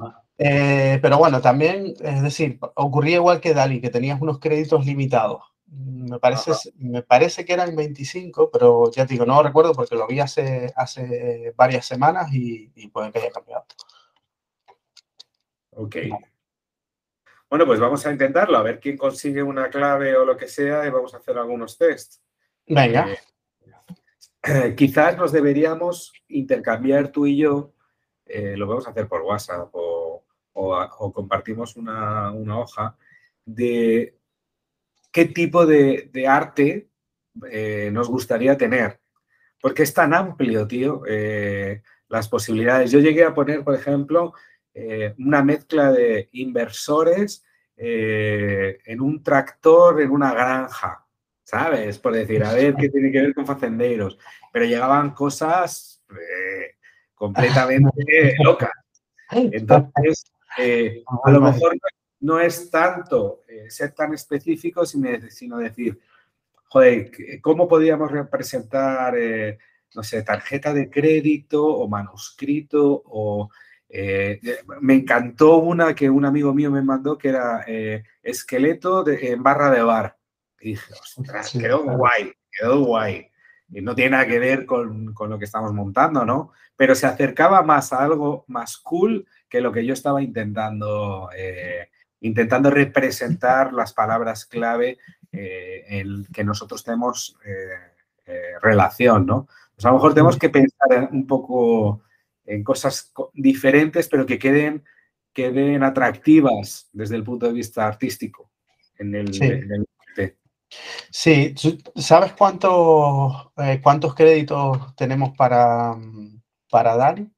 [SPEAKER 2] Ah. Eh, pero bueno, también, es decir, ocurría igual que Dali, que tenías unos créditos limitados. Me parece, me parece que eran 25, pero ya te digo, no lo recuerdo porque lo vi hace, hace varias semanas y, y puede que haya cambiado.
[SPEAKER 1] Ok. Bueno, pues vamos a intentarlo, a ver quién consigue una clave o lo que sea y vamos a hacer algunos tests.
[SPEAKER 2] Venga.
[SPEAKER 1] Eh, quizás nos deberíamos intercambiar tú y yo, eh, lo vamos a hacer por WhatsApp o, compartimos una, hoja de qué tipo de, arte eh, nos gustaría tener. Porque es tan amplio, tío, las posibilidades. Yo llegué a poner, por ejemplo, eh, una mezcla de inversores en un tractor en una granja, ¿sabes? Por decir, a ver qué tiene que ver con facenderos. Pero llegaban cosas completamente locas. Entonces, a lo mejor no es tanto eh, ser tan específico, sino decir, joder, ¿cómo podríamos representar, eh, no sé, tarjeta de crédito o manuscrito? O, eh, me encantó una que un amigo mío me mandó que era esqueleto de, en barra de bar. Y dije, ostras, quedó guay, quedó guay. Y no tiene nada que ver con, con, lo que estamos montando, ¿no? Pero se acercaba más a algo más cool que lo que yo estaba intentando intentando representar las palabras clave eh, en que nosotros tenemos eh, eh, relación, ¿no? Pues a lo mejor tenemos que pensar un poco en cosas diferentes, pero que queden, queden atractivas desde el punto de vista artístico en el,
[SPEAKER 2] sí. ¿sabes cuántos, cuántos créditos tenemos para, para Dani?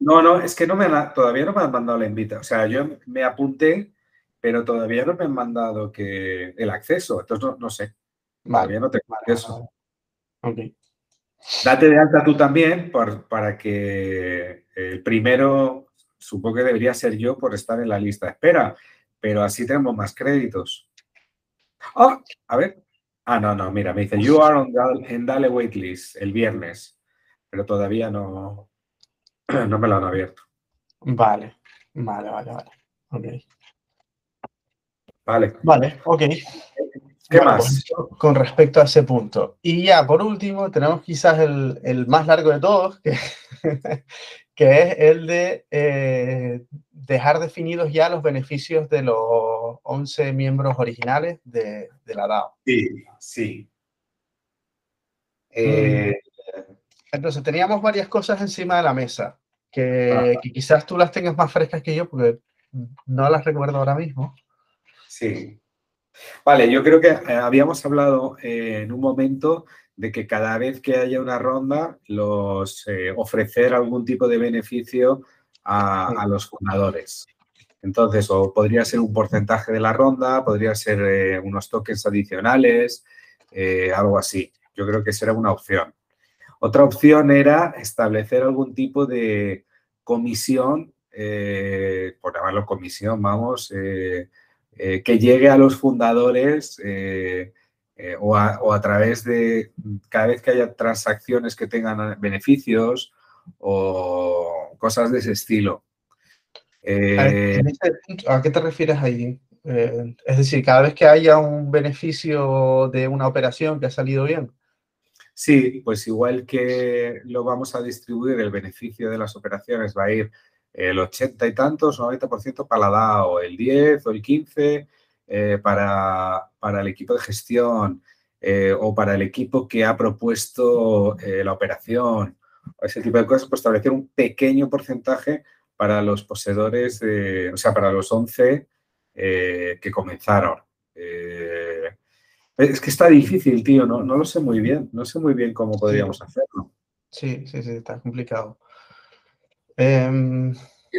[SPEAKER 1] no, no, es que no me todavía no me han mandado la invita. O sea, yo me apunté, pero todavía no me han mandado que el acceso. Entonces no, sé. Todavía no tengo acceso. Date de alta tú también para que el primero, supongo que debería ser yo por estar en la lista de espera, pero así tenemos más créditos. Ah, a ver. Ah, no, no, mira, me dice, you are on en Dale Waitlist el viernes, pero todavía no, no me lo han abierto.
[SPEAKER 2] Vale, vale, vale, vale. Ok.
[SPEAKER 1] Vale.
[SPEAKER 2] Vale, ok.
[SPEAKER 1] ¿Qué más?
[SPEAKER 2] Con respecto a ese punto. Y ya, por último, tenemos quizás el, más largo de todos, que, que es el de eh, dejar definidos ya los beneficios de los 11 miembros originales de, la DAO.
[SPEAKER 1] Sí, sí. Eh,
[SPEAKER 2] entonces, teníamos varias cosas encima de la mesa, que, quizás tú las tengas más frescas que yo, porque no las recuerdo ahora mismo.
[SPEAKER 1] Sí. Vale, yo creo que eh, habíamos hablado eh, en un momento de que cada vez que haya una ronda, los eh, ofrecer algún tipo de beneficio a, los fundadores. Entonces, o podría ser un porcentaje de la ronda, podría ser unos tokens adicionales, algo así. Yo creo que será una opción. Otra opción era establecer algún tipo de comisión, por llamarlo comisión, vamos, eh, eh, que llegue a los fundadores o a, través de cada vez que haya transacciones que tengan beneficios o cosas de ese estilo.
[SPEAKER 2] ¿A qué te refieres ahí? es decir, cada vez que haya un beneficio de una operación que ha salido bien.
[SPEAKER 1] Sí, pues igual que lo vamos a distribuir, el beneficio de las operaciones va a ir el 80 y tantos, 90% para la DAO, el 10 o el 15 eh, para, el equipo de gestión eh, o para el equipo que ha propuesto eh, la operación, ese tipo de cosas, pues establecer un pequeño porcentaje para los poseedores, o sea, para los 11 que comenzaron. Es que está difícil, tío, no, no lo sé muy bien, no sé muy bien cómo podríamos hacerlo.
[SPEAKER 2] Sí, sí, sí, está complicado.
[SPEAKER 1] Em,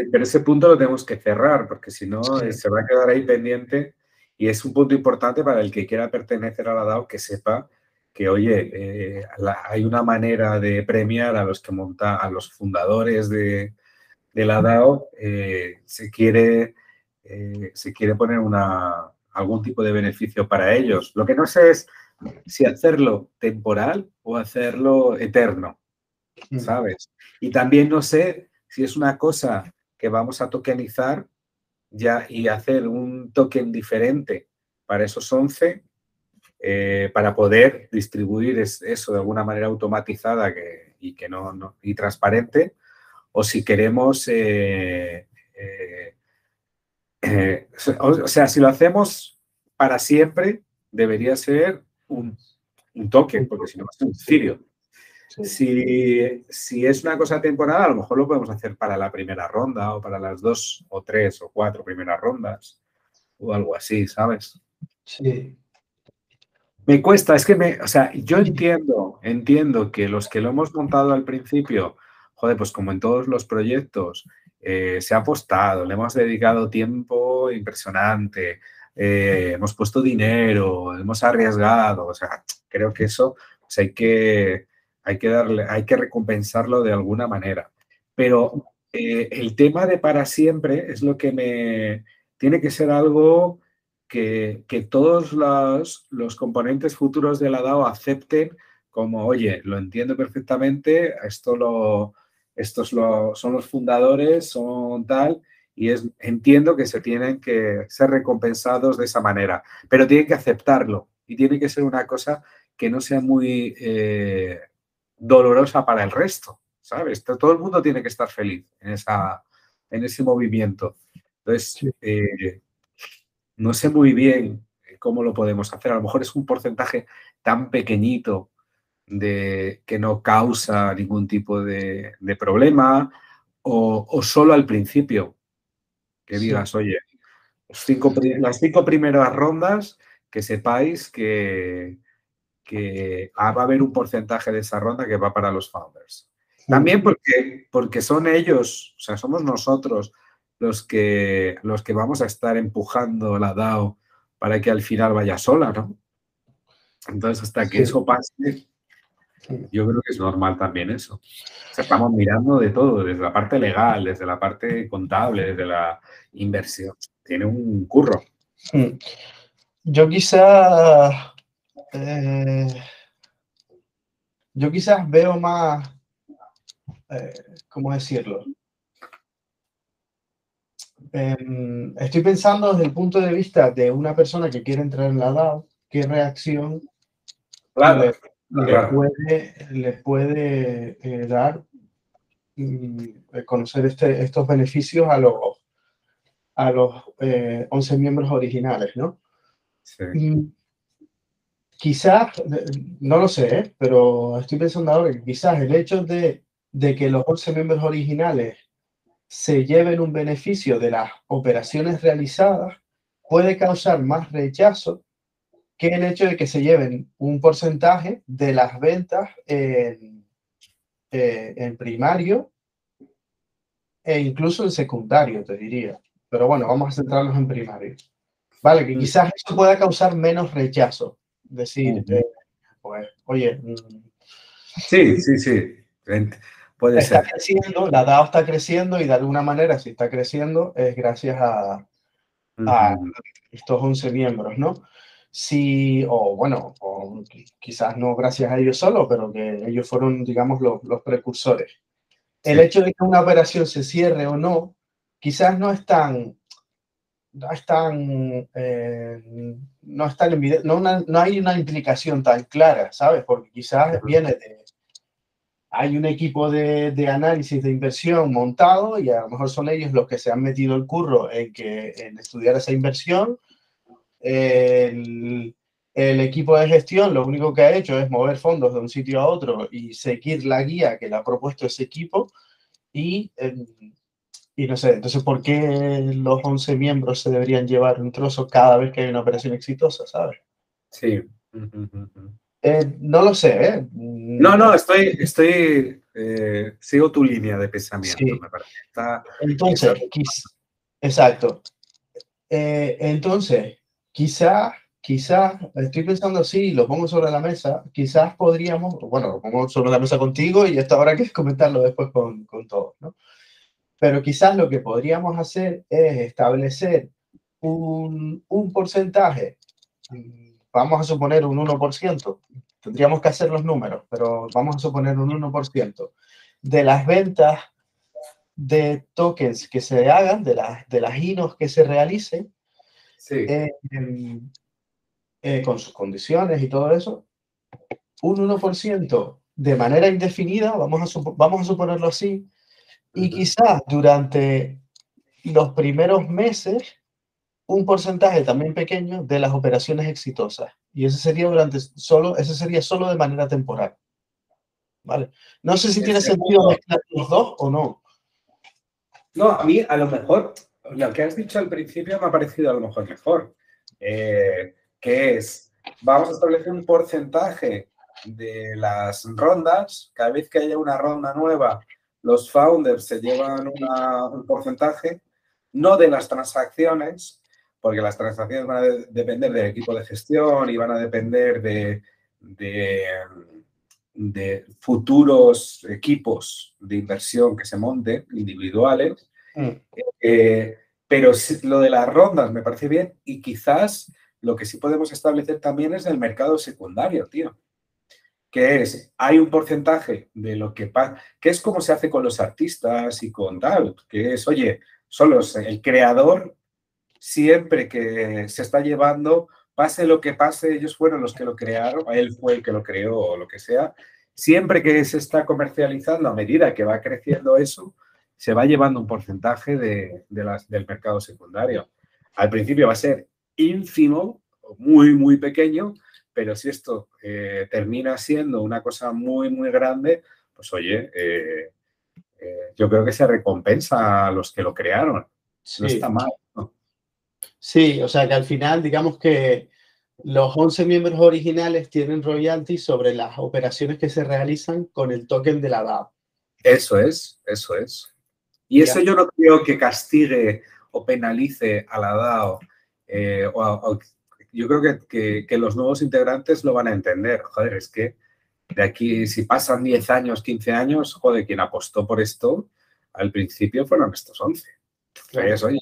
[SPEAKER 1] pero ese punto lo tenemos que cerrar, porque si no eh, se va a quedar ahí pendiente y es un punto importante para el que quiera pertenecer a la DAO que sepa que, oye, eh, hay una manera de premiar a los que monta, a los fundadores de, la DAO, eh, se, quiere, se quiere poner una, algún tipo de beneficio para ellos. Lo que no sé es si hacerlo temporal o hacerlo eterno. ¿sabes? Y también no sé si es una cosa que vamos a tokenizar ya y hacer un token diferente para esos 11 eh, para poder distribuir eso de alguna manera automatizada y que no, y transparente o si queremos eh, eh, o sea, si lo hacemos para siempre, debería ser un, token, porque si no va a ser un cirio. Si, si, es una cosa temporal, a lo mejor lo podemos hacer para la primera ronda o para las dos o tres o cuatro primeras rondas o algo así, ¿sabes?
[SPEAKER 2] Sí.
[SPEAKER 1] Me cuesta, es que me, o sea, yo entiendo, entiendo que los que lo hemos montado al principio, joder, pues como en todos los proyectos, eh, se ha apostado, le hemos dedicado tiempo impresionante, eh, hemos puesto dinero, hemos arriesgado, o sea, creo que eso pues hay, que, hay que darle, hay que recompensarlo de alguna manera. Pero eh, el tema de para siempre es lo que me tiene que ser algo que, todos los, los, componentes futuros de la DAO acepten como, oye, lo entiendo perfectamente, esto lo, estos son los fundadores, son tal, y es, entiendo que se tienen que ser recompensados de esa manera, pero tienen que aceptarlo y tiene que ser una cosa que no sea muy eh, dolorosa para el resto, ¿sabes? Todo el mundo tiene que estar feliz en, esa, en ese movimiento. Entonces, eh, no sé muy bien cómo lo podemos hacer. A lo mejor es un porcentaje tan pequeñito de que no causa ningún tipo de, problema o, solo al principio que digas, oye, cinco, las cinco primeras rondas que sepáis que, que va a haber un porcentaje de esa ronda que va para los founders. También porque, porque son ellos, o sea, somos nosotros los que, los que vamos a estar empujando la DAO para que al final vaya sola, ¿no? Entonces, hasta que eso pase, yo creo que es normal también eso. estamos mirando de todo, desde la parte legal, desde la parte contable, desde la inversión. Tiene un curro.
[SPEAKER 2] Yo quizá, eh, yo quizás veo más, eh, ¿cómo decirlo? Em, estoy pensando desde el punto de vista de una persona que quiere entrar en la DAO, qué reacción
[SPEAKER 1] claro
[SPEAKER 2] le puede, le puede eh, dar mm, conocer este, estos beneficios a los, a los 11 eh, miembros originales, ¿no? Mm, quizás, no lo sé, ¿eh? pero estoy pensando ahora que quizás el hecho de, de que los 11 miembros originales se lleven un beneficio de las operaciones realizadas puede causar más rechazo que el hecho de que se lleven un porcentaje de las ventas en, eh, primario e incluso en secundario, te diría. Pero bueno, vamos a centrarnos en primario. Vale, que mm. quizás eso pueda causar menos rechazo. Decir, eh, pues, oye. Mm,
[SPEAKER 1] sí, sí, sí. Puede
[SPEAKER 2] está creciendo, la DAO está creciendo y de alguna manera, si está creciendo, es gracias a, a estos 11 miembros, ¿no? si, o bueno, o quizás no gracias a ellos solo, pero que ellos fueron, digamos, los, los precursores. El hecho de que una operación se cierre o no, quizás no es tan, no es tan, eh, no, es tan no, no, hay una implicación tan clara, ¿sabes? Porque quizás viene de, hay un equipo de, de, análisis de inversión montado y a lo mejor son ellos los que se han metido el curro en, que, en estudiar esa inversión el, equipo de gestión lo único que ha hecho es mover fondos de un sitio a otro y seguir la guía que le ha propuesto ese equipo y, em, y no sé, entonces, ¿por qué los 11 miembros se deberían llevar un trozo cada vez que hay una operación exitosa, sabes?
[SPEAKER 1] Sí.
[SPEAKER 2] Eh, no lo sé, ¿eh?
[SPEAKER 1] No, no, estoy, estoy, eh, sigo tu línea de pensamiento, me parece.
[SPEAKER 2] entonces, exacto. Eh, entonces, quizás, quizás, estoy pensando así, lo pongo sobre la mesa, quizás podríamos, bueno, lo pongo sobre la mesa contigo y esto habrá que comentarlo después con, con todos, ¿no? Pero quizás lo que podríamos hacer es establecer un, un porcentaje, vamos a suponer un 1%, tendríamos que hacer los números, pero vamos a suponer un 1% de las ventas de tokens que se hagan, de las, de las INOS que se realicen, eh, eh, con sus condiciones y todo eso, un 1% de manera indefinida, vamos a, vamos a suponerlo así, y quizás durante los primeros meses un porcentaje también pequeño de las operaciones exitosas. Y ese sería durante solo, ese sería solo de manera temporal. ¿Vale? No sé si tiene sentido mezclar los dos o no.
[SPEAKER 1] No, a mí a lo mejor lo que has dicho al principio me ha parecido a lo mejor mejor. Eh, que es, vamos a establecer un porcentaje de las rondas, cada vez que haya una ronda nueva, los founders se llevan un porcentaje, no de las transacciones, porque las transacciones van a depender del equipo de gestión y van a depender de, de, futuros equipos de inversión que se monten, individuales. Mm. Eh, pero lo de las rondas me parece bien y quizás lo que sí podemos establecer también es el mercado secundario, tío. Que es, hay un porcentaje de lo que pasa, que es como se hace con los artistas y con tal, que es, oye, son los, el creador siempre que se está llevando, pase lo que pase, ellos fueron los que lo crearon, él fue el que lo creó o lo que sea, siempre que se está comercializando, a medida que va creciendo eso, se va llevando un porcentaje de, las, del mercado secundario. Al principio va a ser ínfimo, muy, muy pequeño, pero si esto eh, termina siendo una cosa muy, muy grande, pues oye, eh, eh, yo creo que se recompensa a los que lo crearon. No está mal.
[SPEAKER 2] Sí, o sea que al final, digamos que los 11 miembros originales tienen royalties sobre las operaciones que se realizan con el token de la DAO.
[SPEAKER 1] Eso es, eso es. Y eso yo no creo que castigue o penalice a la DAO. Eh, yo creo que, que, los nuevos integrantes lo van a entender. Joder, es que de aquí, si pasan 10 años, 15 años, joder, quien apostó por esto al principio fueron estos 11. Entonces, oye,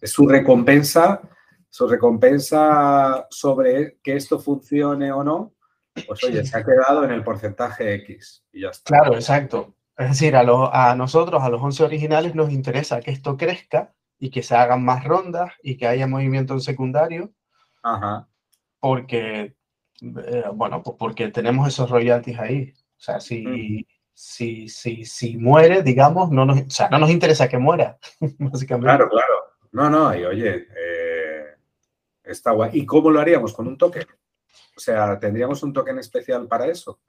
[SPEAKER 1] es su recompensa, su recompensa sobre que esto funcione o no, pues oye, se ha quedado en el porcentaje X y ya está.
[SPEAKER 2] Claro, exacto. Es decir, a, a nosotros, a los 11 originales, nos interesa que esto crezca y que se hagan más rondas y que haya movimiento en secundario. Ajá. Porque, eh, bueno, pues porque tenemos esos royalties ahí. O sea, si, si, si, si muere, digamos, no nos, o sea, no nos interesa que muera, básicamente.
[SPEAKER 1] Claro, claro. No, no, y oye, eh, está guay. ¿Y cómo lo haríamos? ¿Con un token? O sea, ¿tendríamos un token especial para eso?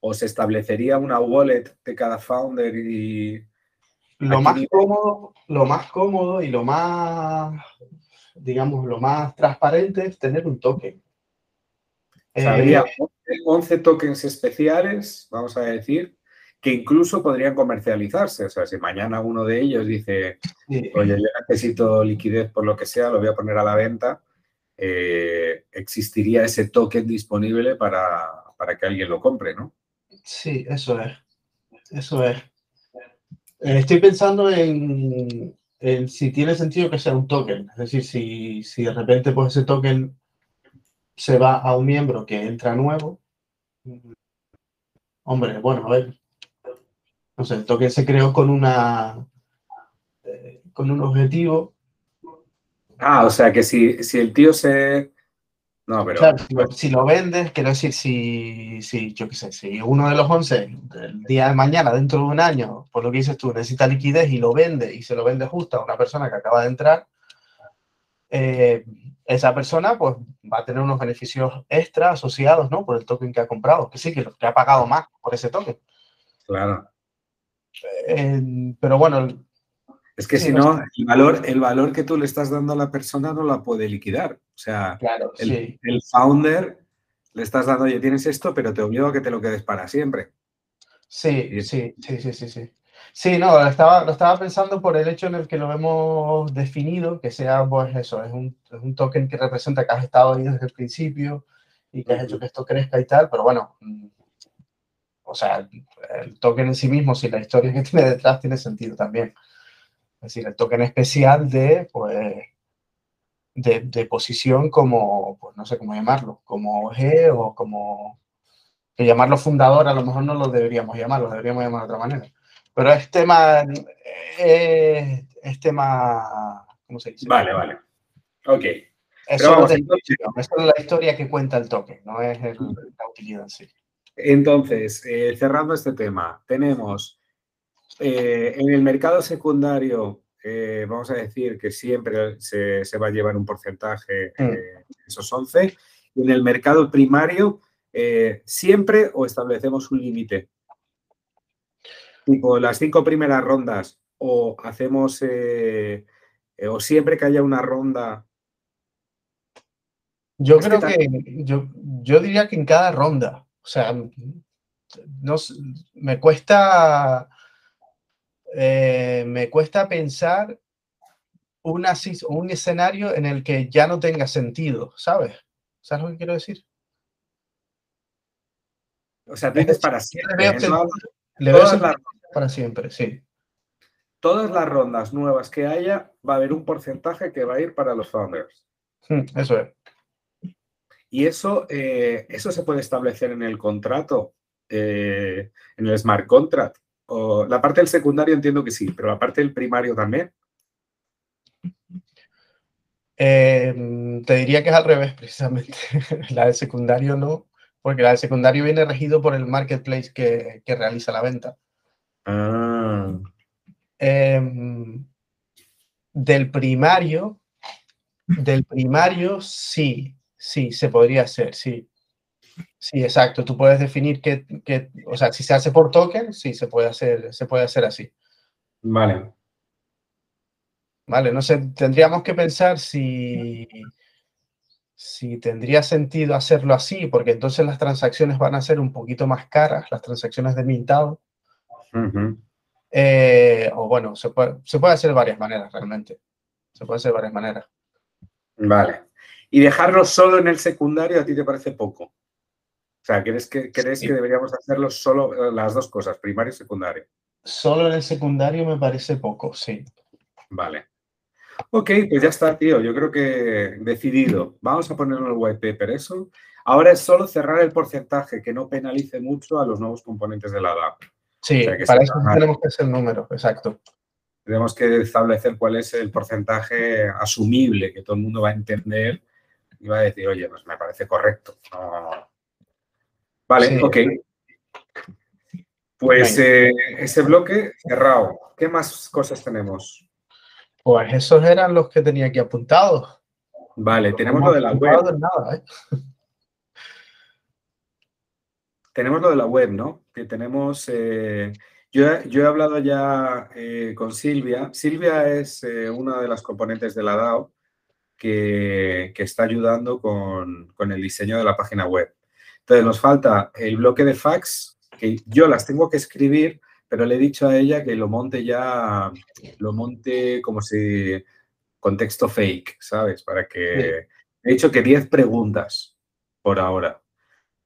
[SPEAKER 1] ¿O se establecería una wallet de cada founder y...
[SPEAKER 2] Lo más cómodo, lo más cómodo y lo más, digamos, lo más transparente es tener un token.
[SPEAKER 1] Habría 11 tokens especiales, vamos a decir, que incluso podrían comercializarse. O sea, si mañana uno de ellos dice, oye, yo necesito liquidez por lo que sea, lo voy a poner a la venta, eh, existiría ese token disponible para, que alguien lo compre, ¿no?
[SPEAKER 2] Sí, eso es. Eso es. Eh, estoy pensando en, si tiene sentido que sea un token. Es decir, si, si de repente pues, ese token se va a un miembro que entra nuevo. Hombre, bueno, a ver, no sé, el token se creó con una eh, con un objetivo.
[SPEAKER 1] Ah, o sea que si, si el tío se. No, pero.
[SPEAKER 2] si, lo, vendes, quiero decir, si, si, yo qué sé, si uno de los 11, el día de mañana, dentro de un año, por lo que dices tú, necesita liquidez y lo vende y se lo vende justo a una persona que acaba de entrar, eh, esa persona pues va a tener unos beneficios extra asociados, ¿no? Por el token que ha comprado, que sí, que, que ha pagado más por ese token.
[SPEAKER 1] Claro
[SPEAKER 2] pero bueno.
[SPEAKER 1] Es que si no, el, valor, el valor que tú le estás dando a la persona no la puede liquidar. O sea, el, el, founder le estás dando, oye, tienes esto, pero te obligo a que te lo quedes para siempre.
[SPEAKER 2] Sí, sí, sí, sí, sí, sí. Sí, no, lo estaba, lo estaba pensando por el hecho en el que lo hemos definido, que sea, pues eso, es un, es un token que representa que has estado ahí desde el principio y que has hecho que esto crezca y tal, pero bueno, o sea, el token en sí mismo, si la historia que tiene detrás tiene sentido también. Es decir, el token especial de, pues, de, posición como, pues no sé cómo llamarlo, como G o como, que llamarlo fundador a lo mejor no lo deberíamos llamar, lo deberíamos llamar de otra manera. Pero es tema, es tema, ¿cómo se dice?
[SPEAKER 1] Vale, vale. Ok.
[SPEAKER 2] Eso, es, la historia que cuenta el token, no es la utilidad en sí.
[SPEAKER 1] Entonces, eh, cerrando este tema, tenemos eh, en el mercado secundario, eh, vamos a decir que siempre se, va a llevar un porcentaje, mm. esos 11, y en el mercado primario, siempre o establecemos un límite. Tipo, las cinco primeras rondas, o hacemos, o siempre que haya una ronda
[SPEAKER 2] Yo creo que, yo, yo diría que en cada ronda. O sea, no, me cuesta eh, me cuesta pensar una, un escenario en el que ya no tenga sentido, ¿sabes? ¿Sabes lo que quiero decir?
[SPEAKER 1] O sea, tú dices para siempre.
[SPEAKER 2] ¿eh? Le veo, para siempre, sí.
[SPEAKER 1] Todas las rondas nuevas que haya, va a haber un porcentaje que va a ir para los founders.
[SPEAKER 2] Hmm, eso es.
[SPEAKER 1] Y eso, eh, eso se puede establecer en el contrato, en el smart contract la parte del secundario entiendo que sí, pero la parte del primario también.
[SPEAKER 2] Eh, te diría que es al revés, precisamente. la del secundario no, porque la del secundario viene regido por el marketplace que, realiza la venta.
[SPEAKER 1] Ah.
[SPEAKER 2] Em, del primario, del primario sí, sí, se podría hacer, sí. Sí, exacto. Tú puedes definir que, o sea, si se hace por token, sí, se puede hacer, se puede hacer así.
[SPEAKER 1] Vale.
[SPEAKER 2] Vale, no sé, tendríamos que pensar si, si tendría sentido hacerlo así, porque entonces las transacciones van a ser un poquito más caras, las transacciones de mintado. Eh, o bueno, se puede, se puede hacer de varias maneras realmente. Se puede hacer de varias maneras.
[SPEAKER 1] Vale. ¿Y dejarlo solo en el secundario a ti te parece poco? O sea, ¿crees que, crees que deberíamos hacerlo solo eh, las dos cosas, primario y secundario?
[SPEAKER 2] Solo en el secundario me parece poco, sí.
[SPEAKER 1] Vale. Ok, pues ya está, tío. Yo creo que decidido. Vamos a ponerlo en el white paper eso. Ahora es solo cerrar el porcentaje que no penalice mucho a los nuevos componentes de la DAP.
[SPEAKER 2] Sí, para eso tenemos que hacer número, exacto.
[SPEAKER 1] Tenemos que establecer cuál es el porcentaje asumible que todo el mundo va a entender y va a decir, oye, pues me parece correcto. Vale, ok. Pues eh, ese bloque cerrado. ¿Qué más cosas tenemos?
[SPEAKER 2] Pues esos eran los que tenía aquí apuntados.
[SPEAKER 1] Vale, tenemos lo de la web. ¿eh? Tenemos lo de la web, ¿no? Que tenemos. Eh, yo, he hablado ya con Silvia. Silvia es una de las componentes de la DAO que, está ayudando con, el diseño de la página web. Entonces nos falta el bloque de fax, que yo las tengo que escribir, pero le he dicho a ella que lo monte ya, lo monte como si con texto fake, ¿sabes? Para que... He dicho que 10 preguntas por ahora.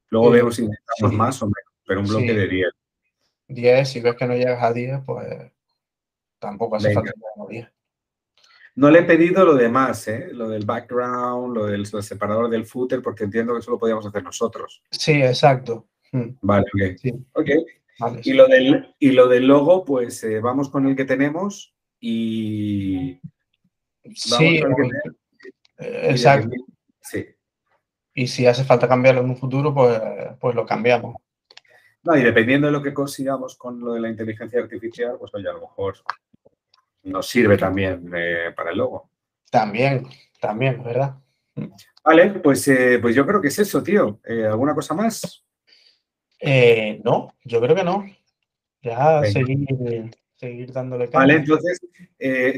[SPEAKER 1] Luego vemos si necesitamos más o menos, pero un bloque de 10.
[SPEAKER 2] 10, si ves que no llegas a 10, pues tampoco hace falta que 10.
[SPEAKER 1] No le he pedido lo demás, ¿eh? lo del background, lo del separador del footer, porque entiendo que eso lo podíamos hacer nosotros.
[SPEAKER 2] Sí, exacto.
[SPEAKER 1] Hmm. Vale, ok. y, lo del, y lo del logo, pues eh, vamos con el que tenemos y...
[SPEAKER 2] sí, exacto.
[SPEAKER 1] sí.
[SPEAKER 2] Y si hace falta cambiarlo en un futuro, pues, pues lo cambiamos.
[SPEAKER 1] No, y dependiendo de lo que consigamos con lo de la inteligencia artificial, pues oye, a lo mejor nos sirve también eh, para el logo.
[SPEAKER 2] También, también, ¿verdad?
[SPEAKER 1] Vale, pues, eh, pues yo creo que es eso, tío. Eh, ¿Alguna cosa más?
[SPEAKER 2] no, yo creo que no. Ya seguir, seguir dándole
[SPEAKER 1] Vale, entonces,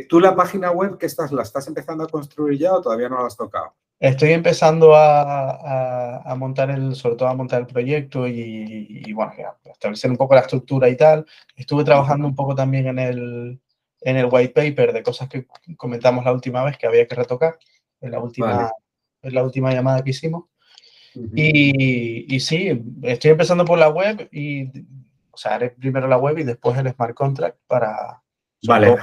[SPEAKER 1] ¿tú la página web que estás, la estás empezando a construir ya o todavía no la has tocado?
[SPEAKER 2] Estoy empezando a, montar el, sobre todo a montar el proyecto y, y bueno, establecer un poco la estructura y tal. Estuve trabajando un poco también en el, en el white paper de cosas que comentamos la última vez que había que retocar, en la última, en la última llamada que hicimos. y, y, sí, estoy empezando por la web y, o sea, haré primero la web y después el smart contract para,
[SPEAKER 1] vale.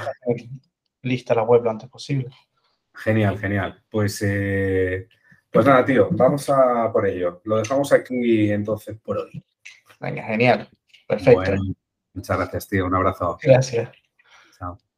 [SPEAKER 2] lista la web lo antes posible.
[SPEAKER 1] Genial, genial. Pues, eh, pues nada, tío, vamos a por ello. Lo dejamos aquí entonces por hoy.
[SPEAKER 2] Venga, genial. Perfecto.
[SPEAKER 1] muchas gracias, tío. Un abrazo.
[SPEAKER 2] Gracias.
[SPEAKER 1] gmail.com.